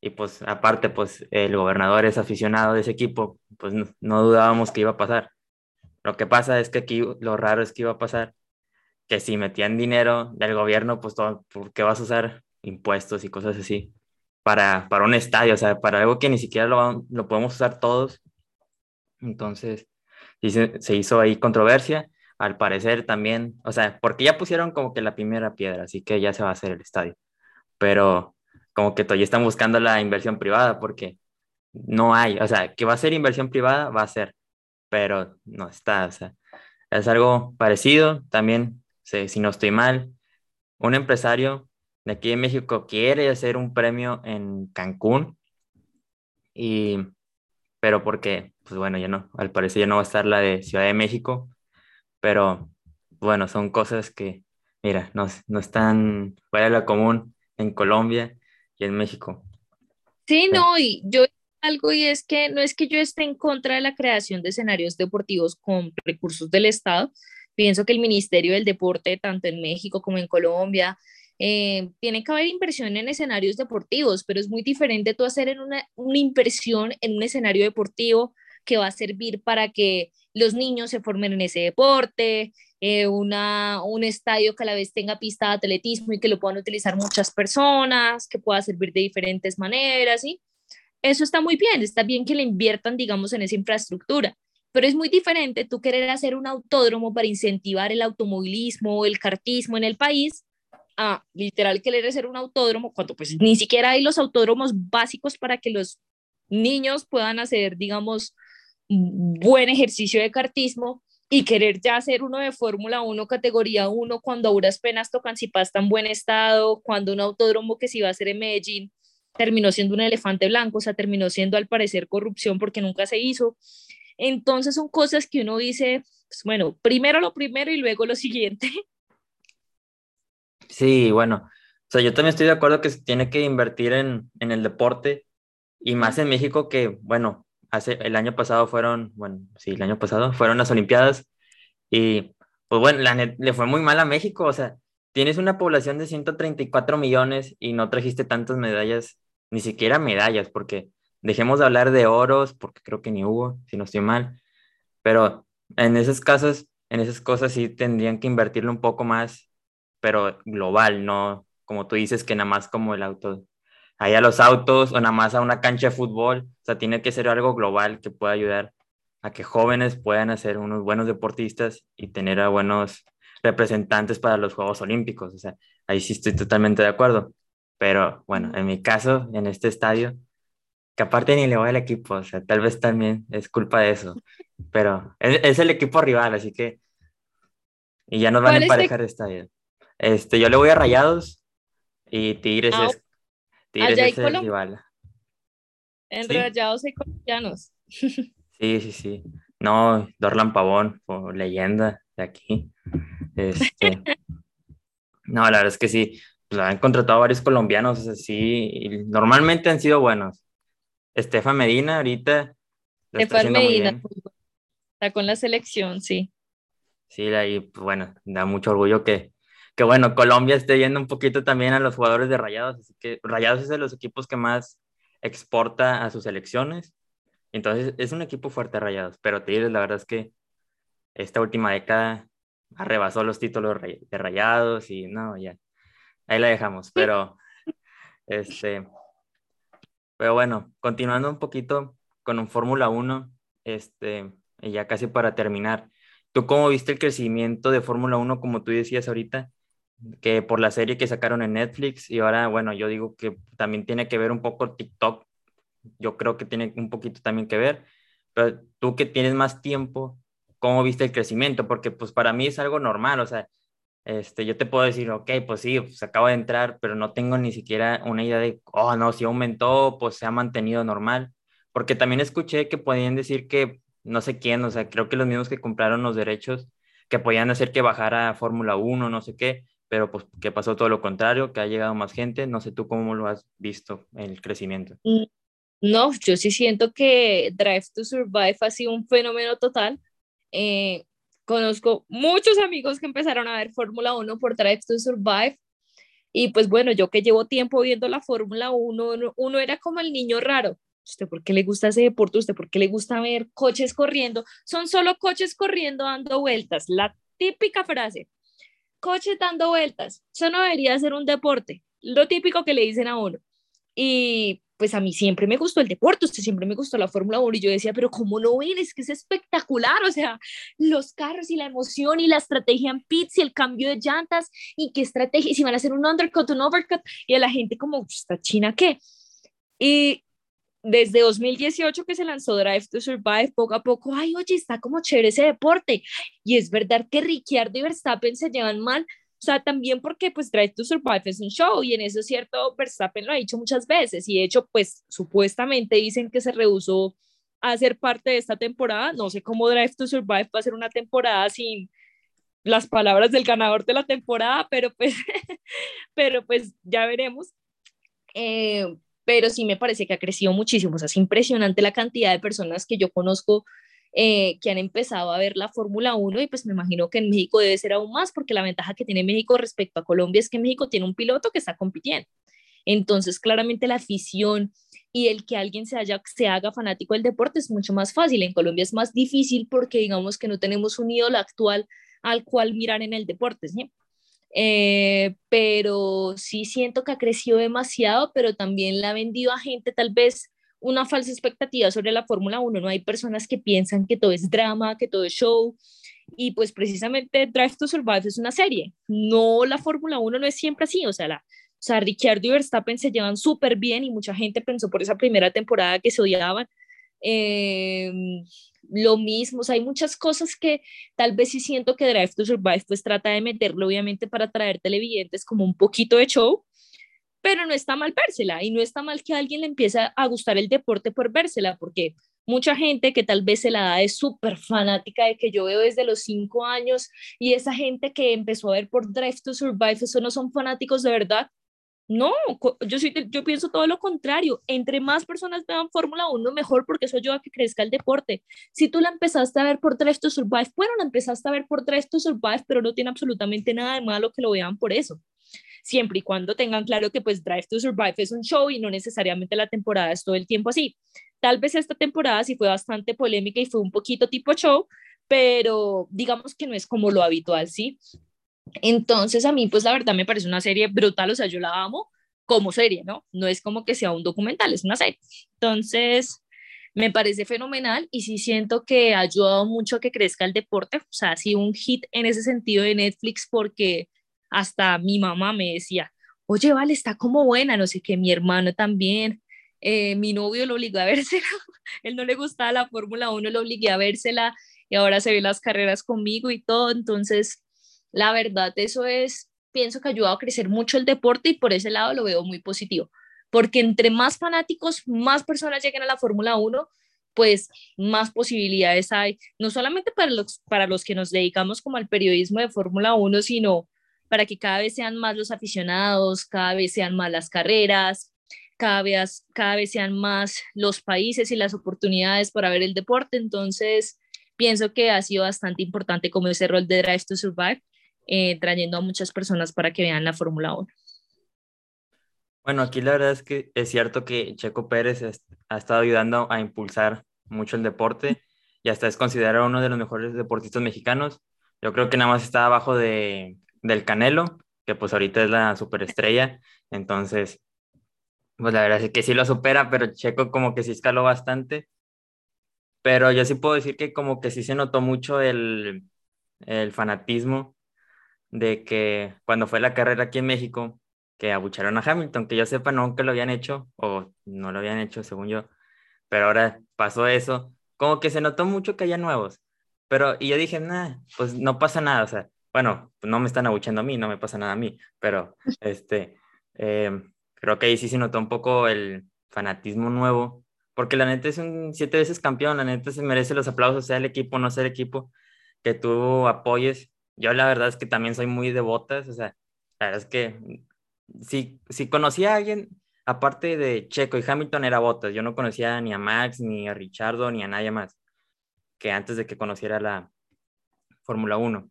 Y pues aparte, pues el gobernador es aficionado de ese equipo, pues no, dudábamos que iba a pasar. Lo que pasa es que aquí lo raro es que iba a pasar que si metían dinero del gobierno, pues todo, ¿por qué vas a usar impuestos y cosas así? Para, para un estadio, o sea, para algo que ni siquiera lo, lo podemos usar todos. Entonces, se, se hizo ahí controversia al parecer también, o sea, porque ya pusieron como que la primera piedra, así que ya se va a hacer el estadio, pero como que todavía están buscando la inversión privada porque no hay, o sea, que va a ser inversión privada, va a ser, pero no está, o sea, es algo parecido, también, si no estoy mal, un empresario de aquí en México quiere hacer un premio en Cancún, y, pero porque, pues bueno, ya no, al parecer ya no va a estar la de Ciudad de México, pero bueno, son cosas que, mira, no, no están fuera de lo común en Colombia y en México. Sí, no, y yo algo y es que no es que yo esté en contra de la creación de escenarios deportivos con recursos del Estado. Pienso que el Ministerio del Deporte, tanto en México como en Colombia, eh, tiene que haber inversión en escenarios deportivos, pero es muy diferente tú hacer en una, inversión en un escenario deportivo que va a servir para que los niños se formen en ese deporte, eh, una, un estadio que a la vez tenga pista de atletismo y que lo puedan utilizar muchas personas, que pueda servir de diferentes maneras, ¿sí? Eso está muy bien, está bien que le inviertan, digamos, en esa infraestructura, pero es muy diferente tú querer hacer un autódromo para incentivar el automovilismo o el cartismo en el país a literal querer hacer un autódromo cuando pues ni siquiera hay los autódromos básicos para que los niños puedan hacer, digamos, buen ejercicio de cartismo y querer ya hacer uno de Fórmula 1 categoría 1 cuando a duras penas tocan si está en buen estado, cuando un autódromo que se iba a hacer en Medellín terminó siendo un elefante blanco, o sea, terminó siendo al parecer corrupción porque nunca se hizo. Entonces son cosas que uno dice, pues, bueno, primero lo primero y luego lo siguiente. Sí, bueno, o sea, yo también estoy de acuerdo que se tiene que invertir en, en el deporte y más en México que, bueno, hace, el año pasado fueron, bueno, sí, el año pasado fueron las Olimpiadas y pues bueno, le fue muy mal a México, o sea, tienes una población de 134 millones y no trajiste tantas medallas, ni siquiera medallas, porque dejemos de hablar de oros, porque creo que ni hubo, si no estoy mal, pero en esos casos, en esas cosas sí tendrían que invertirlo un poco más, pero global, no como tú dices que nada más como el auto ahí a los autos o nada más a una cancha de fútbol. O sea, tiene que ser algo global que pueda ayudar a que jóvenes puedan ser unos buenos deportistas y tener a buenos representantes para los Juegos Olímpicos. O sea, ahí sí estoy totalmente de acuerdo. Pero bueno, en mi caso, en este estadio, que aparte ni le voy al equipo, o sea, tal vez también es culpa de eso. Pero es, el equipo rival, así que. Y ya nos van a emparejar de estadio. Este, yo le voy a Rayados y Tigres ah, es Allá hay rival. Enrayados y colombianos. <laughs> Sí, sí, sí. No, Dorlan Pavón, leyenda de aquí. Este, <laughs> no, la verdad es que sí. Pues, han contratado varios colombianos, así, y normalmente han sido buenos. Estefan Medina, ahorita. Estefan Medina, está con la selección, sí. Sí, ahí, pues, bueno, da mucho orgullo que, que bueno, Colombia esté yendo un poquito también a los jugadores de Rayados, así que Rayados es de los equipos que más exporta a sus selecciones, entonces es un equipo fuerte Rayados, pero Tigres la verdad es que esta última década arrebasó los títulos de Rayados y no, ya, ahí la dejamos, pero Este, pero bueno, continuando un poquito con un Fórmula 1, este, ya casi para terminar, ¿tú cómo viste el crecimiento de Fórmula 1, como tú decías ahorita, que por la serie que sacaron en Netflix y ahora, bueno, yo digo que también tiene que ver un poco TikTok, yo creo que tiene un poquito también que ver, pero tú que tienes más tiempo, ¿cómo viste el crecimiento? Porque pues para mí es algo normal, o sea, este, yo te puedo decir, ok, pues sí, pues acabo de entrar, pero no tengo ni siquiera una idea de, oh, no, si aumentó, pues se ha mantenido normal, porque también escuché que podían decir que no sé quién, o sea, creo que los mismos que compraron los derechos, que podían hacer que bajara Fórmula 1, no sé qué, pero pues que pasó todo lo contrario, que ha llegado más gente, no sé tú cómo lo has visto, el crecimiento. Mm, no, yo sí siento que Drive to Survive ha sido un fenómeno total. Eh, conozco muchos amigos que empezaron a ver Fórmula 1 por Drive to Survive. Y pues bueno, yo que llevo tiempo viendo la Fórmula 1, uno era como el niño raro. ¿Usted por qué le gusta ese deporte? ¿Usted por qué le gusta ver coches corriendo? Son solo coches corriendo dando vueltas. La típica frase. Coches dando vueltas. Eso no debería ser un deporte. Lo típico que le dicen a uno. Y pues a mí siempre me gustó el deporte, usted siempre me gustó la Fórmula 1 y yo decía, pero ¿cómo no ven? Es que es espectacular, o sea, los carros y la emoción y la estrategia en pits y el cambio de llantas y qué estrategia, y si van a hacer un undercut, un overcut, y a la gente como, ¿esta China qué? Y desde 2018 que se lanzó Drive to Survive, poco a poco, ay, oye, está como chévere ese deporte. Y es verdad que Ricciardo y Verstappen se llevan mal, o sea, también porque pues Drive to Survive es un show y en eso es cierto, Verstappen lo ha dicho muchas veces y de hecho pues supuestamente dicen que se rehusó a ser parte de esta temporada. No sé cómo Drive to Survive va a ser una temporada sin las palabras del ganador de la temporada, pero pues, <laughs> pero pues ya veremos. Eh, pero sí me parece que ha crecido muchísimo. O sea, es impresionante la cantidad de personas que yo conozco eh, que han empezado a ver la Fórmula 1 y pues me imagino que en México debe ser aún más porque la ventaja que tiene México respecto a Colombia es que México tiene un piloto que está compitiendo. Entonces, claramente la afición y el que alguien se, haya, se haga fanático del deporte es mucho más fácil. En Colombia es más difícil porque digamos que no tenemos un ídolo actual al cual mirar en el deporte. ¿sí? Eh, pero sí siento que ha crecido demasiado, pero también la ha vendido a gente tal vez una falsa expectativa sobre la Fórmula 1, ¿no? Hay personas que piensan que todo es drama, que todo es show, y pues precisamente Drive to Survive es una serie, no la Fórmula 1 no es siempre así, o sea, la, o sea, Ricciardo y Verstappen se llevan súper bien y mucha gente pensó por esa primera temporada que se odiaban. Eh, lo mismo, hay muchas cosas que tal vez sí siento que Drive to Survive pues trata de meterlo obviamente para traer televidentes como un poquito de show, pero no está mal vérsela y no está mal que alguien le empiece a gustar el deporte por vérsela, porque mucha gente que tal vez se la da es súper fanática de que yo veo desde los cinco años y esa gente que empezó a ver por Drive to Survive, eso no son fanáticos de verdad. No, yo, sí, yo pienso todo lo contrario. Entre más personas vean Fórmula 1, mejor porque eso ayuda a que crezca el deporte. Si tú la empezaste a ver por Drive to Survive, bueno, la empezaste a ver por Drive to Survive, pero no tiene absolutamente nada de malo que lo vean por eso siempre y cuando tengan claro que pues Drive to Survive es un show y no necesariamente la temporada es todo el tiempo así. Tal vez esta temporada sí fue bastante polémica y fue un poquito tipo show, pero digamos que no es como lo habitual, ¿sí? Entonces a mí pues la verdad me parece una serie brutal, o sea, yo la amo como serie, ¿no? No es como que sea un documental, es una serie. Entonces, me parece fenomenal y sí siento que ha ayudado mucho a que crezca el deporte, o sea, ha sido un hit en ese sentido de Netflix porque hasta mi mamá me decía, oye, vale, está como buena, no sé qué, mi hermano también, eh, mi novio lo obligó a vérsela, <laughs> él no le gustaba la Fórmula 1, lo obligué a vérsela y ahora se ve las carreras conmigo y todo, entonces, la verdad, eso es, pienso que ha ayudado a crecer mucho el deporte y por ese lado lo veo muy positivo, porque entre más fanáticos, más personas lleguen a la Fórmula 1, pues más posibilidades hay, no solamente para los, para los que nos dedicamos como al periodismo de Fórmula 1, sino para que cada vez sean más los aficionados, cada vez sean más las carreras, cada vez, cada vez sean más los países y las oportunidades para ver el deporte. Entonces, pienso que ha sido bastante importante como ese rol de Drive to Survive, eh, trayendo a muchas personas para que vean la Fórmula 1. Bueno, aquí la verdad es que es cierto que Checo Pérez ha estado ayudando a impulsar mucho el deporte y hasta es considerado uno de los mejores deportistas mexicanos. Yo creo que nada más está abajo de del Canelo, que pues ahorita es la superestrella. Entonces, Pues la verdad es que sí lo supera, pero Checo como que sí escaló bastante. Pero yo sí puedo decir que como que sí se notó mucho el, el fanatismo de que cuando fue la carrera aquí en México, que abucharon a Hamilton, que yo sepa, no que lo habían hecho, o no lo habían hecho, según yo, pero ahora pasó eso, como que se notó mucho que haya nuevos, pero, y yo dije, nah, pues no pasa nada, o sea, bueno, no me están abuchando a mí, no me pasa nada a mí, pero, <laughs> este, em, creo que ahí sí se notó un poco el fanatismo nuevo, porque la neta es un siete veces campeón, la neta se merece los aplausos, sea el equipo, no sea el equipo, que tú apoyes. Yo la verdad es que también soy muy de botas, o sea, la verdad es que si, si conocía a alguien, aparte de Checo y Hamilton, era Botas. Yo no conocía ni a Max, ni a Richardo, ni a nadie más que antes de que conociera la Fórmula 1.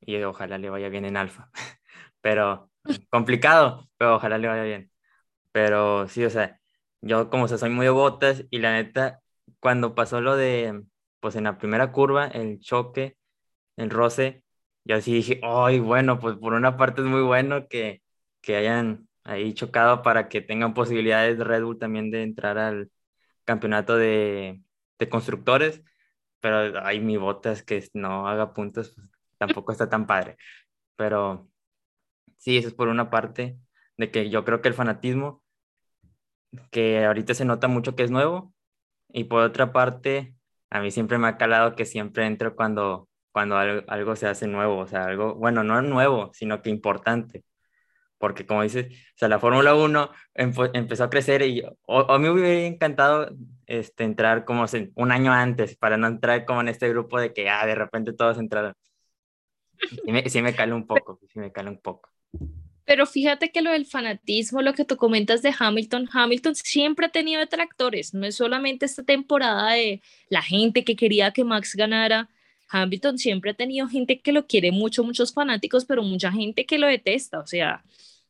Y ojalá le vaya bien en Alfa. <laughs> Pero complicado, pero ojalá le vaya bien. Pero sí, o sea, yo como se soy muy de botas y la neta, cuando pasó lo de, pues en la primera curva, el choque, el roce, yo así dije, ay, bueno, pues por una parte es muy bueno que, que hayan ahí chocado para que tengan posibilidades de Red Bull también de entrar al campeonato de, de constructores, pero hay mi botas que no haga puntos, pues, tampoco está tan padre. Pero sí, eso es por una parte de que yo creo que el fanatismo, que ahorita se nota mucho que es nuevo, y por otra parte, a mí siempre me ha calado que siempre entro cuando, cuando algo, algo se hace nuevo, o sea, algo, bueno, no nuevo, sino que importante porque como dices, o sea, la Fórmula 1 empezó a crecer y a mí me hubiera encantado este, entrar como un año antes para no entrar como en este grupo de que, ah, de repente todos entraron. Sí me, sí me cala un poco, sí me cala un poco. Pero fíjate que lo del fanatismo, lo que tú comentas de Hamilton, Hamilton siempre ha tenido detractores, no es solamente esta temporada de la gente que quería que Max ganara, Hamilton siempre ha tenido gente que lo quiere mucho, muchos fanáticos, pero mucha gente que lo detesta, o sea,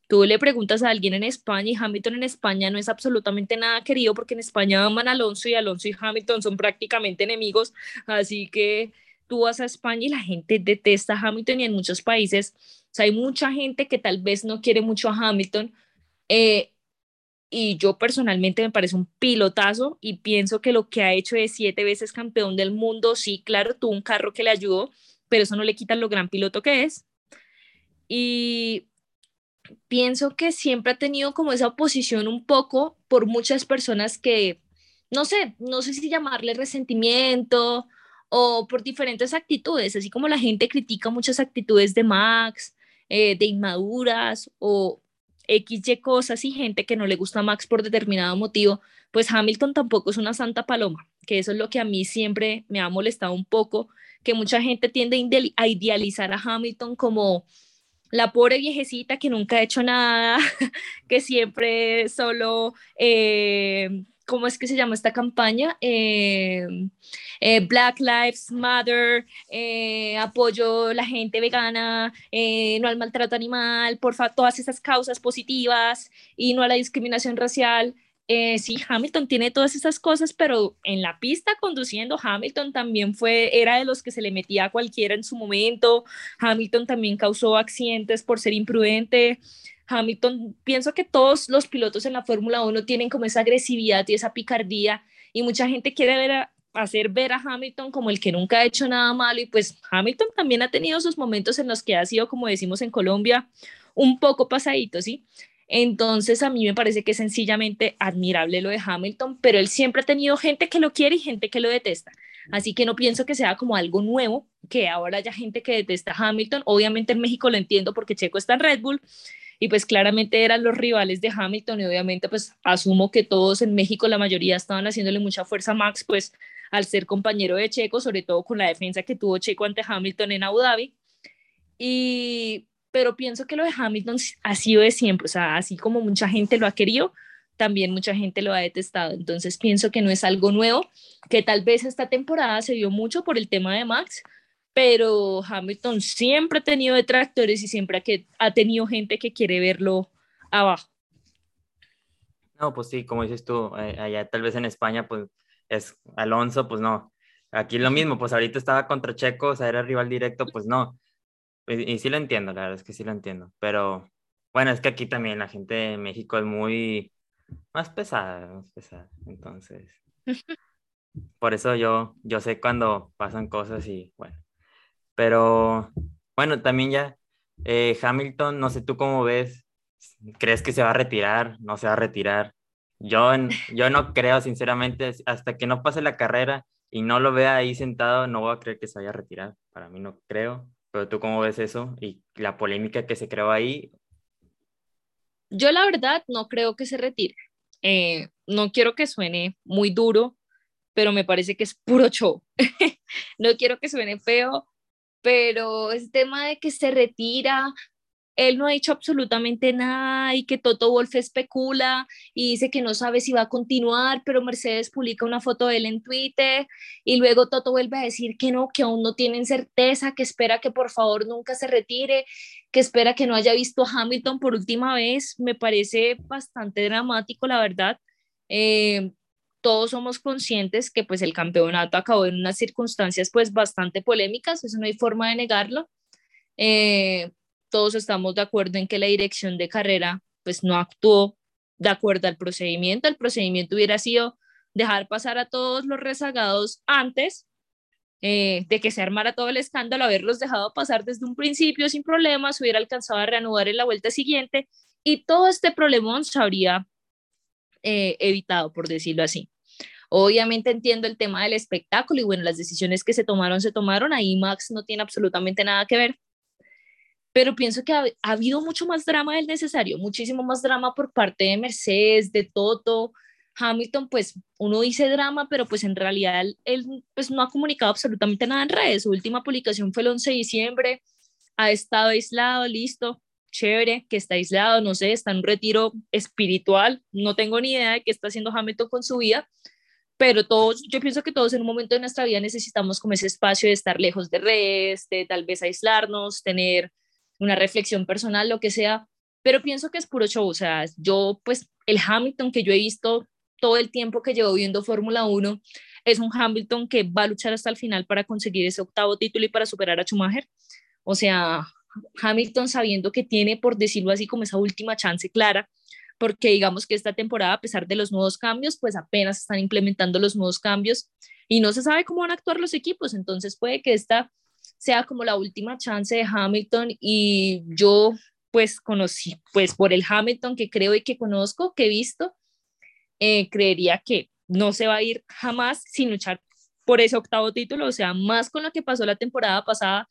Tú le preguntas a alguien en España y Hamilton en España no es absolutamente nada querido porque en España aman a Alonso y Alonso y Hamilton son prácticamente enemigos. Así que tú vas a España y la gente detesta a Hamilton y en muchos países o hay mucha gente que tal vez no quiere mucho a Hamilton. Eh, y yo personalmente me parece un pilotazo y pienso que lo que ha hecho es siete veces campeón del mundo, sí, claro, tuvo un carro que le ayudó, pero eso no le quita lo gran piloto que es. Y pienso que siempre ha tenido como esa oposición un poco por muchas personas que, no sé, no sé si llamarle resentimiento o por diferentes actitudes, así como la gente critica muchas actitudes de Max, eh, de inmaduras o XY cosas y gente que no le gusta a Max por determinado motivo, pues Hamilton tampoco es una santa paloma, que eso es lo que a mí siempre me ha molestado un poco, que mucha gente tiende a idealizar a Hamilton como la pobre viejecita que nunca ha hecho nada, <laughs> que siempre solo, eh, ¿cómo es que se llama esta campaña? Eh, eh, Black Lives Matter, apoyo la gente vegana, no al maltrato animal, por todas esas causas positivas y no a la discriminación racial. Eh, sí, Hamilton tiene todas esas cosas, pero en la pista conduciendo, Hamilton también fue, era de los que se le metía a cualquiera en su momento. Hamilton también causó accidentes por ser imprudente. Hamilton, pienso que todos los pilotos en la Fórmula 1 tienen como esa agresividad y esa picardía, y mucha gente quiere ver hacer ver a Hamilton como el que nunca ha hecho nada malo, y pues Hamilton también ha tenido sus momentos en los que ha sido, como decimos en Colombia, un poco pasadito, ¿sí? Entonces a mí me parece que es sencillamente admirable lo de Hamilton, pero él siempre ha tenido gente que lo quiere y gente que lo detesta. Así que no pienso que sea como algo nuevo, que ahora haya gente que detesta a Hamilton. Obviamente en México lo entiendo porque Checo está en Red Bull y pues claramente eran los rivales de Hamilton y obviamente pues asumo que todos en México, la mayoría estaban haciéndole mucha fuerza a Max, pues al ser compañero de Checo, sobre todo con la defensa que tuvo Checo ante Hamilton en Abu Dhabi. Y pero pienso que lo de Hamilton ha sido de siempre, o sea, así como mucha gente lo ha querido, también mucha gente lo ha detestado. Entonces pienso que no es algo nuevo, que tal vez esta temporada se dio mucho por el tema de Max, pero Hamilton siempre ha tenido detractores y siempre ha tenido gente que quiere verlo abajo. No, pues sí, como dices tú, eh, allá tal vez en España, pues es Alonso, pues no. Aquí lo mismo, pues ahorita estaba contra Checo, o sea, era rival directo, pues no. Y, sí lo entiendo, la verdad es que sí lo entiendo. Pero bueno, es que aquí también la gente de México es muy, más pesada, más pesada. Entonces, <laughs> por eso yo, yo sé cuando pasan cosas y bueno. Pero bueno, también ya eh, Hamilton, no sé tú cómo ves, ¿crees que se va a retirar? ¿No se va a retirar? Yo, yo no creo, sinceramente, hasta que no pase la carrera y no lo vea ahí sentado, no voy a creer que se vaya a retirar. Para mí no creo. Pero tú cómo ves eso y la polémica que se creó ahí. Yo la verdad no creo que se retire. Eh, no quiero que suene muy duro, pero me parece que es puro show. <laughs> no quiero que suene feo, pero es tema de que se retira, él no ha dicho absolutamente nada y que Toto Wolf especula y dice que no sabe si va a continuar, pero Mercedes publica una foto de él en Twitter y luego Toto vuelve a decir que no, que aún no tienen certeza, que espera que por favor nunca se retire, que espera que no haya visto a Hamilton por última vez. Me parece bastante dramático, la verdad. Eh, todos somos conscientes que pues el campeonato acabó en unas circunstancias pues bastante polémicas, eso no hay forma de negarlo. Eh, todos estamos de acuerdo en que la dirección de carrera pues no actuó de acuerdo al procedimiento. El procedimiento hubiera sido dejar pasar a todos los rezagados antes eh, de que se armara todo el escándalo, haberlos dejado pasar desde un principio sin problemas, hubiera alcanzado a reanudar en la vuelta siguiente y todo este problemón se habría eh, evitado, por decirlo así. Obviamente entiendo el tema del espectáculo y bueno, las decisiones que se tomaron, se tomaron, ahí Max no tiene absolutamente nada que ver, pero pienso que ha, habido mucho más drama del necesario, muchísimo más drama por parte de Mercedes, de Toto, Hamilton, pues uno dice drama, pero pues en realidad él, pues no ha comunicado absolutamente nada en redes. Su última publicación fue el 11 de diciembre, ha estado aislado, listo, chévere, que está aislado, no sé, está en un retiro espiritual, no tengo ni idea de qué está haciendo Hamilton con su vida, pero todos, yo pienso que todos en un momento de nuestra vida necesitamos como ese espacio de estar lejos de redes, de tal vez aislarnos, tener una reflexión personal, lo que sea, pero pienso que es puro show, o sea, yo pues el Hamilton que yo he visto todo el tiempo que llevo viendo Fórmula 1 es un Hamilton que va a luchar hasta el final para conseguir ese octavo título y para superar a Schumacher. O sea, Hamilton sabiendo que tiene, por decirlo así, como esa última chance clara, porque digamos que esta temporada, a pesar de los nuevos cambios, pues apenas están implementando los nuevos cambios y no se sabe cómo van a actuar los equipos, entonces puede que esta sea como la última chance de Hamilton y yo pues conocí, pues por el Hamilton que creo y que conozco, que he visto, eh, creería que no se va a ir jamás sin luchar por ese octavo título, o sea, más con lo que pasó la temporada pasada,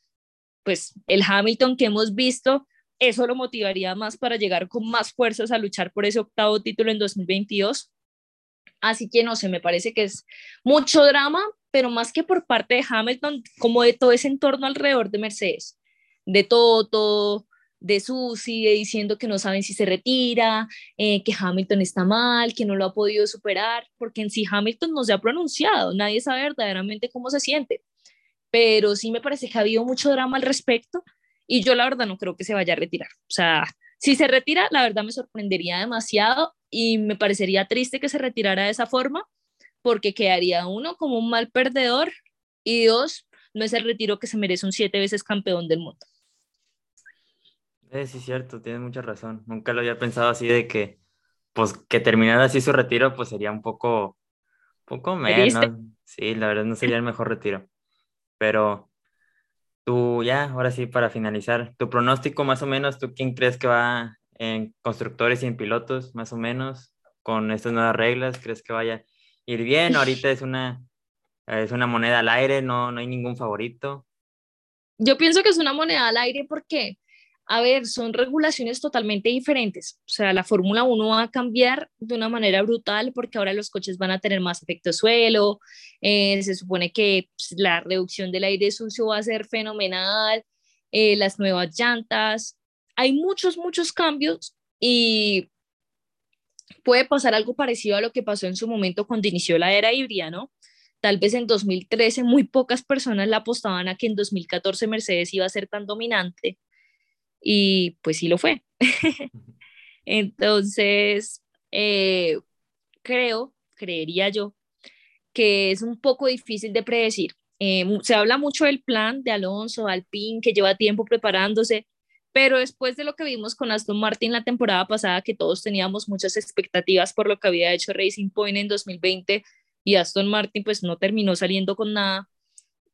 pues el Hamilton que hemos visto, eso lo motivaría más para llegar con más fuerzas a luchar por ese octavo título en 2022. Así que no sé, me parece que es mucho drama, pero más que por parte de Hamilton, como de todo ese entorno alrededor de Mercedes, de Toto, de Susi, diciendo que no saben si se retira, eh, que Hamilton está mal, que no lo ha podido superar, porque en sí Hamilton no se ha pronunciado, nadie sabe verdaderamente cómo se siente, pero sí me parece que ha habido mucho drama al respecto y yo la verdad no creo que se vaya a retirar. O sea, si se retira, la verdad me sorprendería demasiado y me parecería triste que se retirara de esa forma, porque quedaría uno como un mal perdedor y dos, no es el retiro que se merece un siete veces campeón del mundo. Eh, sí, cierto, tienes mucha razón. Nunca lo había pensado así de que, pues, que terminara así su retiro, pues sería un poco, poco menos. Sí, la verdad no sería el mejor retiro. Pero tú, ya, ahora sí, para finalizar, tu pronóstico más o menos, ¿tú quién crees que va en constructores y en pilotos, más o menos, con estas nuevas reglas? ¿Crees que vaya ir bien. Ahorita es una, es una moneda al aire, no, no hay ningún favorito. Yo pienso que es una moneda al aire porque, a ver, son regulaciones totalmente diferentes. O sea, la Fórmula 1 va a cambiar de una manera brutal porque ahora los coches van a tener más efecto suelo. Eh, se supone que pues, la reducción del aire sucio va a ser fenomenal. Eh, las nuevas llantas. Hay muchos, muchos cambios y puede pasar algo parecido a lo que pasó en su momento cuando inició la era híbrida, ¿no? Tal vez en 2013 muy pocas personas la apostaban a que en 2014 Mercedes iba a ser tan dominante y pues sí lo fue. <laughs> Entonces, eh, creo, creería yo, que es un poco difícil de predecir. Eh, se habla mucho del plan de Alonso, Alpine, que lleva tiempo preparándose, pero después de lo que vimos con Aston Martin la temporada pasada, que todos teníamos muchas expectativas por lo que había hecho Racing Point en 2020 y Aston Martin pues no terminó saliendo con nada,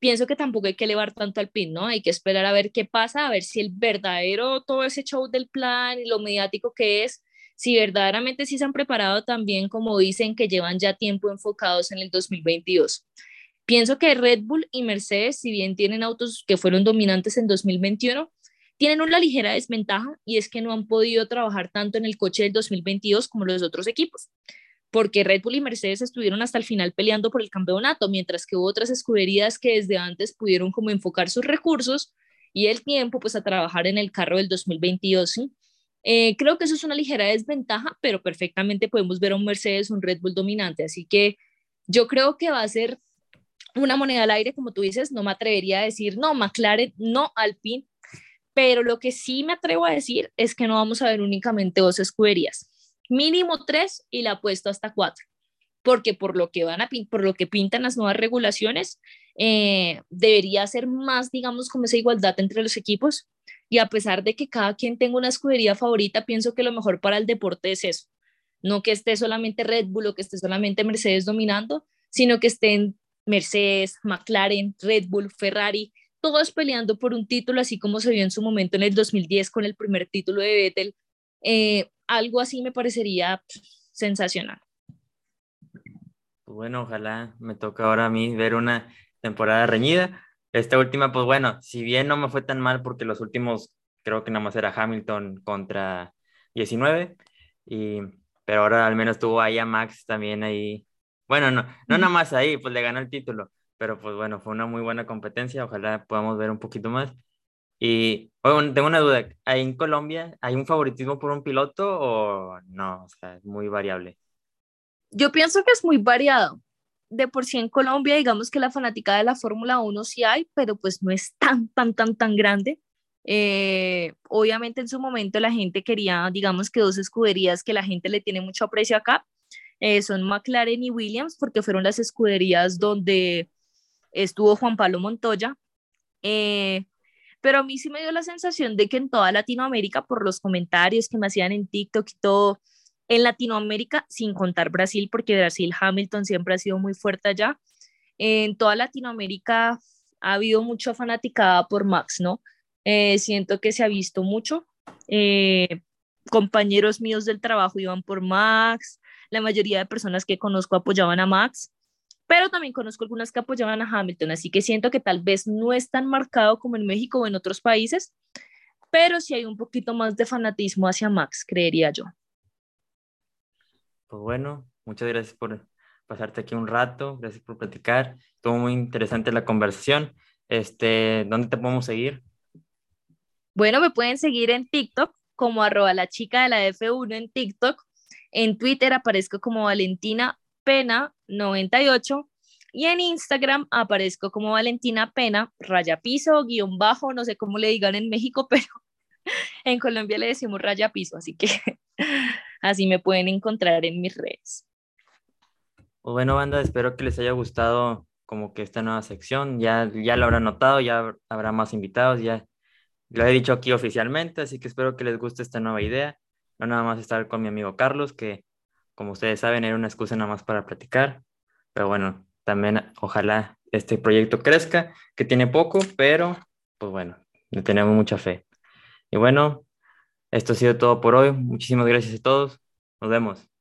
pienso que tampoco hay que elevar tanto al pin, ¿no? Hay que esperar a ver qué pasa, a ver si el verdadero, todo ese show del plan y lo mediático que es, si verdaderamente sí se han preparado también, como dicen, que llevan ya tiempo enfocados en el 2022. Pienso que Red Bull y Mercedes, si bien tienen autos que fueron dominantes en 2021, tienen una ligera desventaja y es que no han podido trabajar tanto en el coche del 2022 como los otros equipos, porque Red Bull y Mercedes estuvieron hasta el final peleando por el campeonato, mientras que hubo otras escuderías que desde antes pudieron como enfocar sus recursos y el tiempo pues a trabajar en el carro del 2022. ¿sí? Eh, creo que eso es una ligera desventaja, pero perfectamente podemos ver a un Mercedes, un Red Bull dominante, así que yo creo que va a ser una moneda al aire, como tú dices, no me atrevería a decir, no, McLaren, no, Alpine, pero lo que sí me atrevo a decir es que no vamos a ver únicamente dos escuderías, mínimo tres y la apuesto hasta cuatro, porque por lo que van a por lo que pintan las nuevas regulaciones, eh, debería ser más, digamos, como esa igualdad entre los equipos. Y a pesar de que cada quien tenga una escudería favorita, pienso que lo mejor para el deporte es eso. No que esté solamente Red Bull o que esté solamente Mercedes dominando, sino que estén Mercedes, McLaren, Red Bull, Ferrari, todos peleando por un título, así como se vio en su momento en el 2010 con el primer título de Vettel. Eh, algo así me parecería sensacional. Bueno, ojalá me toque ahora a mí ver una temporada reñida. Esta última, pues bueno, si bien no me fue tan mal porque los últimos creo que nada más era Hamilton contra 19, y, pero ahora al menos tuvo ahí a Max también ahí bueno, no, no nada más ahí, pues le ganó el título, pero pues bueno, fue una muy buena competencia, ojalá podamos ver un poquito más. Y bueno, tengo una duda, ¿ahí en Colombia hay un favoritismo por un piloto o no? O sea, es muy variable. Yo pienso que es muy variado. De por sí en Colombia, digamos que la fanática de la Fórmula 1 sí hay, pero pues no es tan, tan, tan, tan grande. Eh, obviamente en su momento la gente quería, digamos que dos escuderías que la gente le tiene mucho aprecio acá, eh, son McLaren y Williams, porque fueron las escuderías donde estuvo Juan Pablo Montoya. Eh, pero a mí sí me dio la sensación de que en toda Latinoamérica, por los comentarios que me hacían en TikTok y todo, en Latinoamérica, sin contar Brasil, porque Brasil Hamilton siempre ha sido muy fuerte allá, en toda Latinoamérica ha habido mucha fanaticada por Max, ¿no? Eh, siento que se ha visto mucho. compañeros míos del trabajo iban por Max, la mayoría de personas que conozco apoyaban a Max, pero también conozco algunas que apoyaban a Hamilton, así que siento que tal vez no es tan marcado como en México o en otros países, pero sí hay un poquito más de fanatismo hacia Max, creería yo. Pues bueno, muchas gracias por pasarte aquí un rato, gracias por platicar, estuvo muy interesante la conversación. Este, ¿dónde te podemos seguir? Bueno, me pueden seguir en TikTok como arroba la chica de la F1 en TikTok en Twitter aparezco como Valentina Pena 98 y en Instagram aparezco como Valentina Pena, raya piso, guion bajo, no sé cómo le digan en México, <laughs> pero en Colombia le decimos raya piso, así que <laughs> así me pueden encontrar en mis redes. Pues bueno, banda, espero que les haya gustado como que esta nueva sección. Ya, ya lo habrán notado, ya habrá más invitados, ya lo he dicho aquí oficialmente, así que espero que les guste esta nueva idea no nada más estar con mi amigo Carlos, que como ustedes saben era una excusa nada más para platicar, pero bueno, también ojalá este proyecto crezca, que tiene poco, pero pues bueno, le tenemos mucha fe. Y bueno, esto ha sido todo por hoy. Muchísimas gracias a todos. Nos vemos.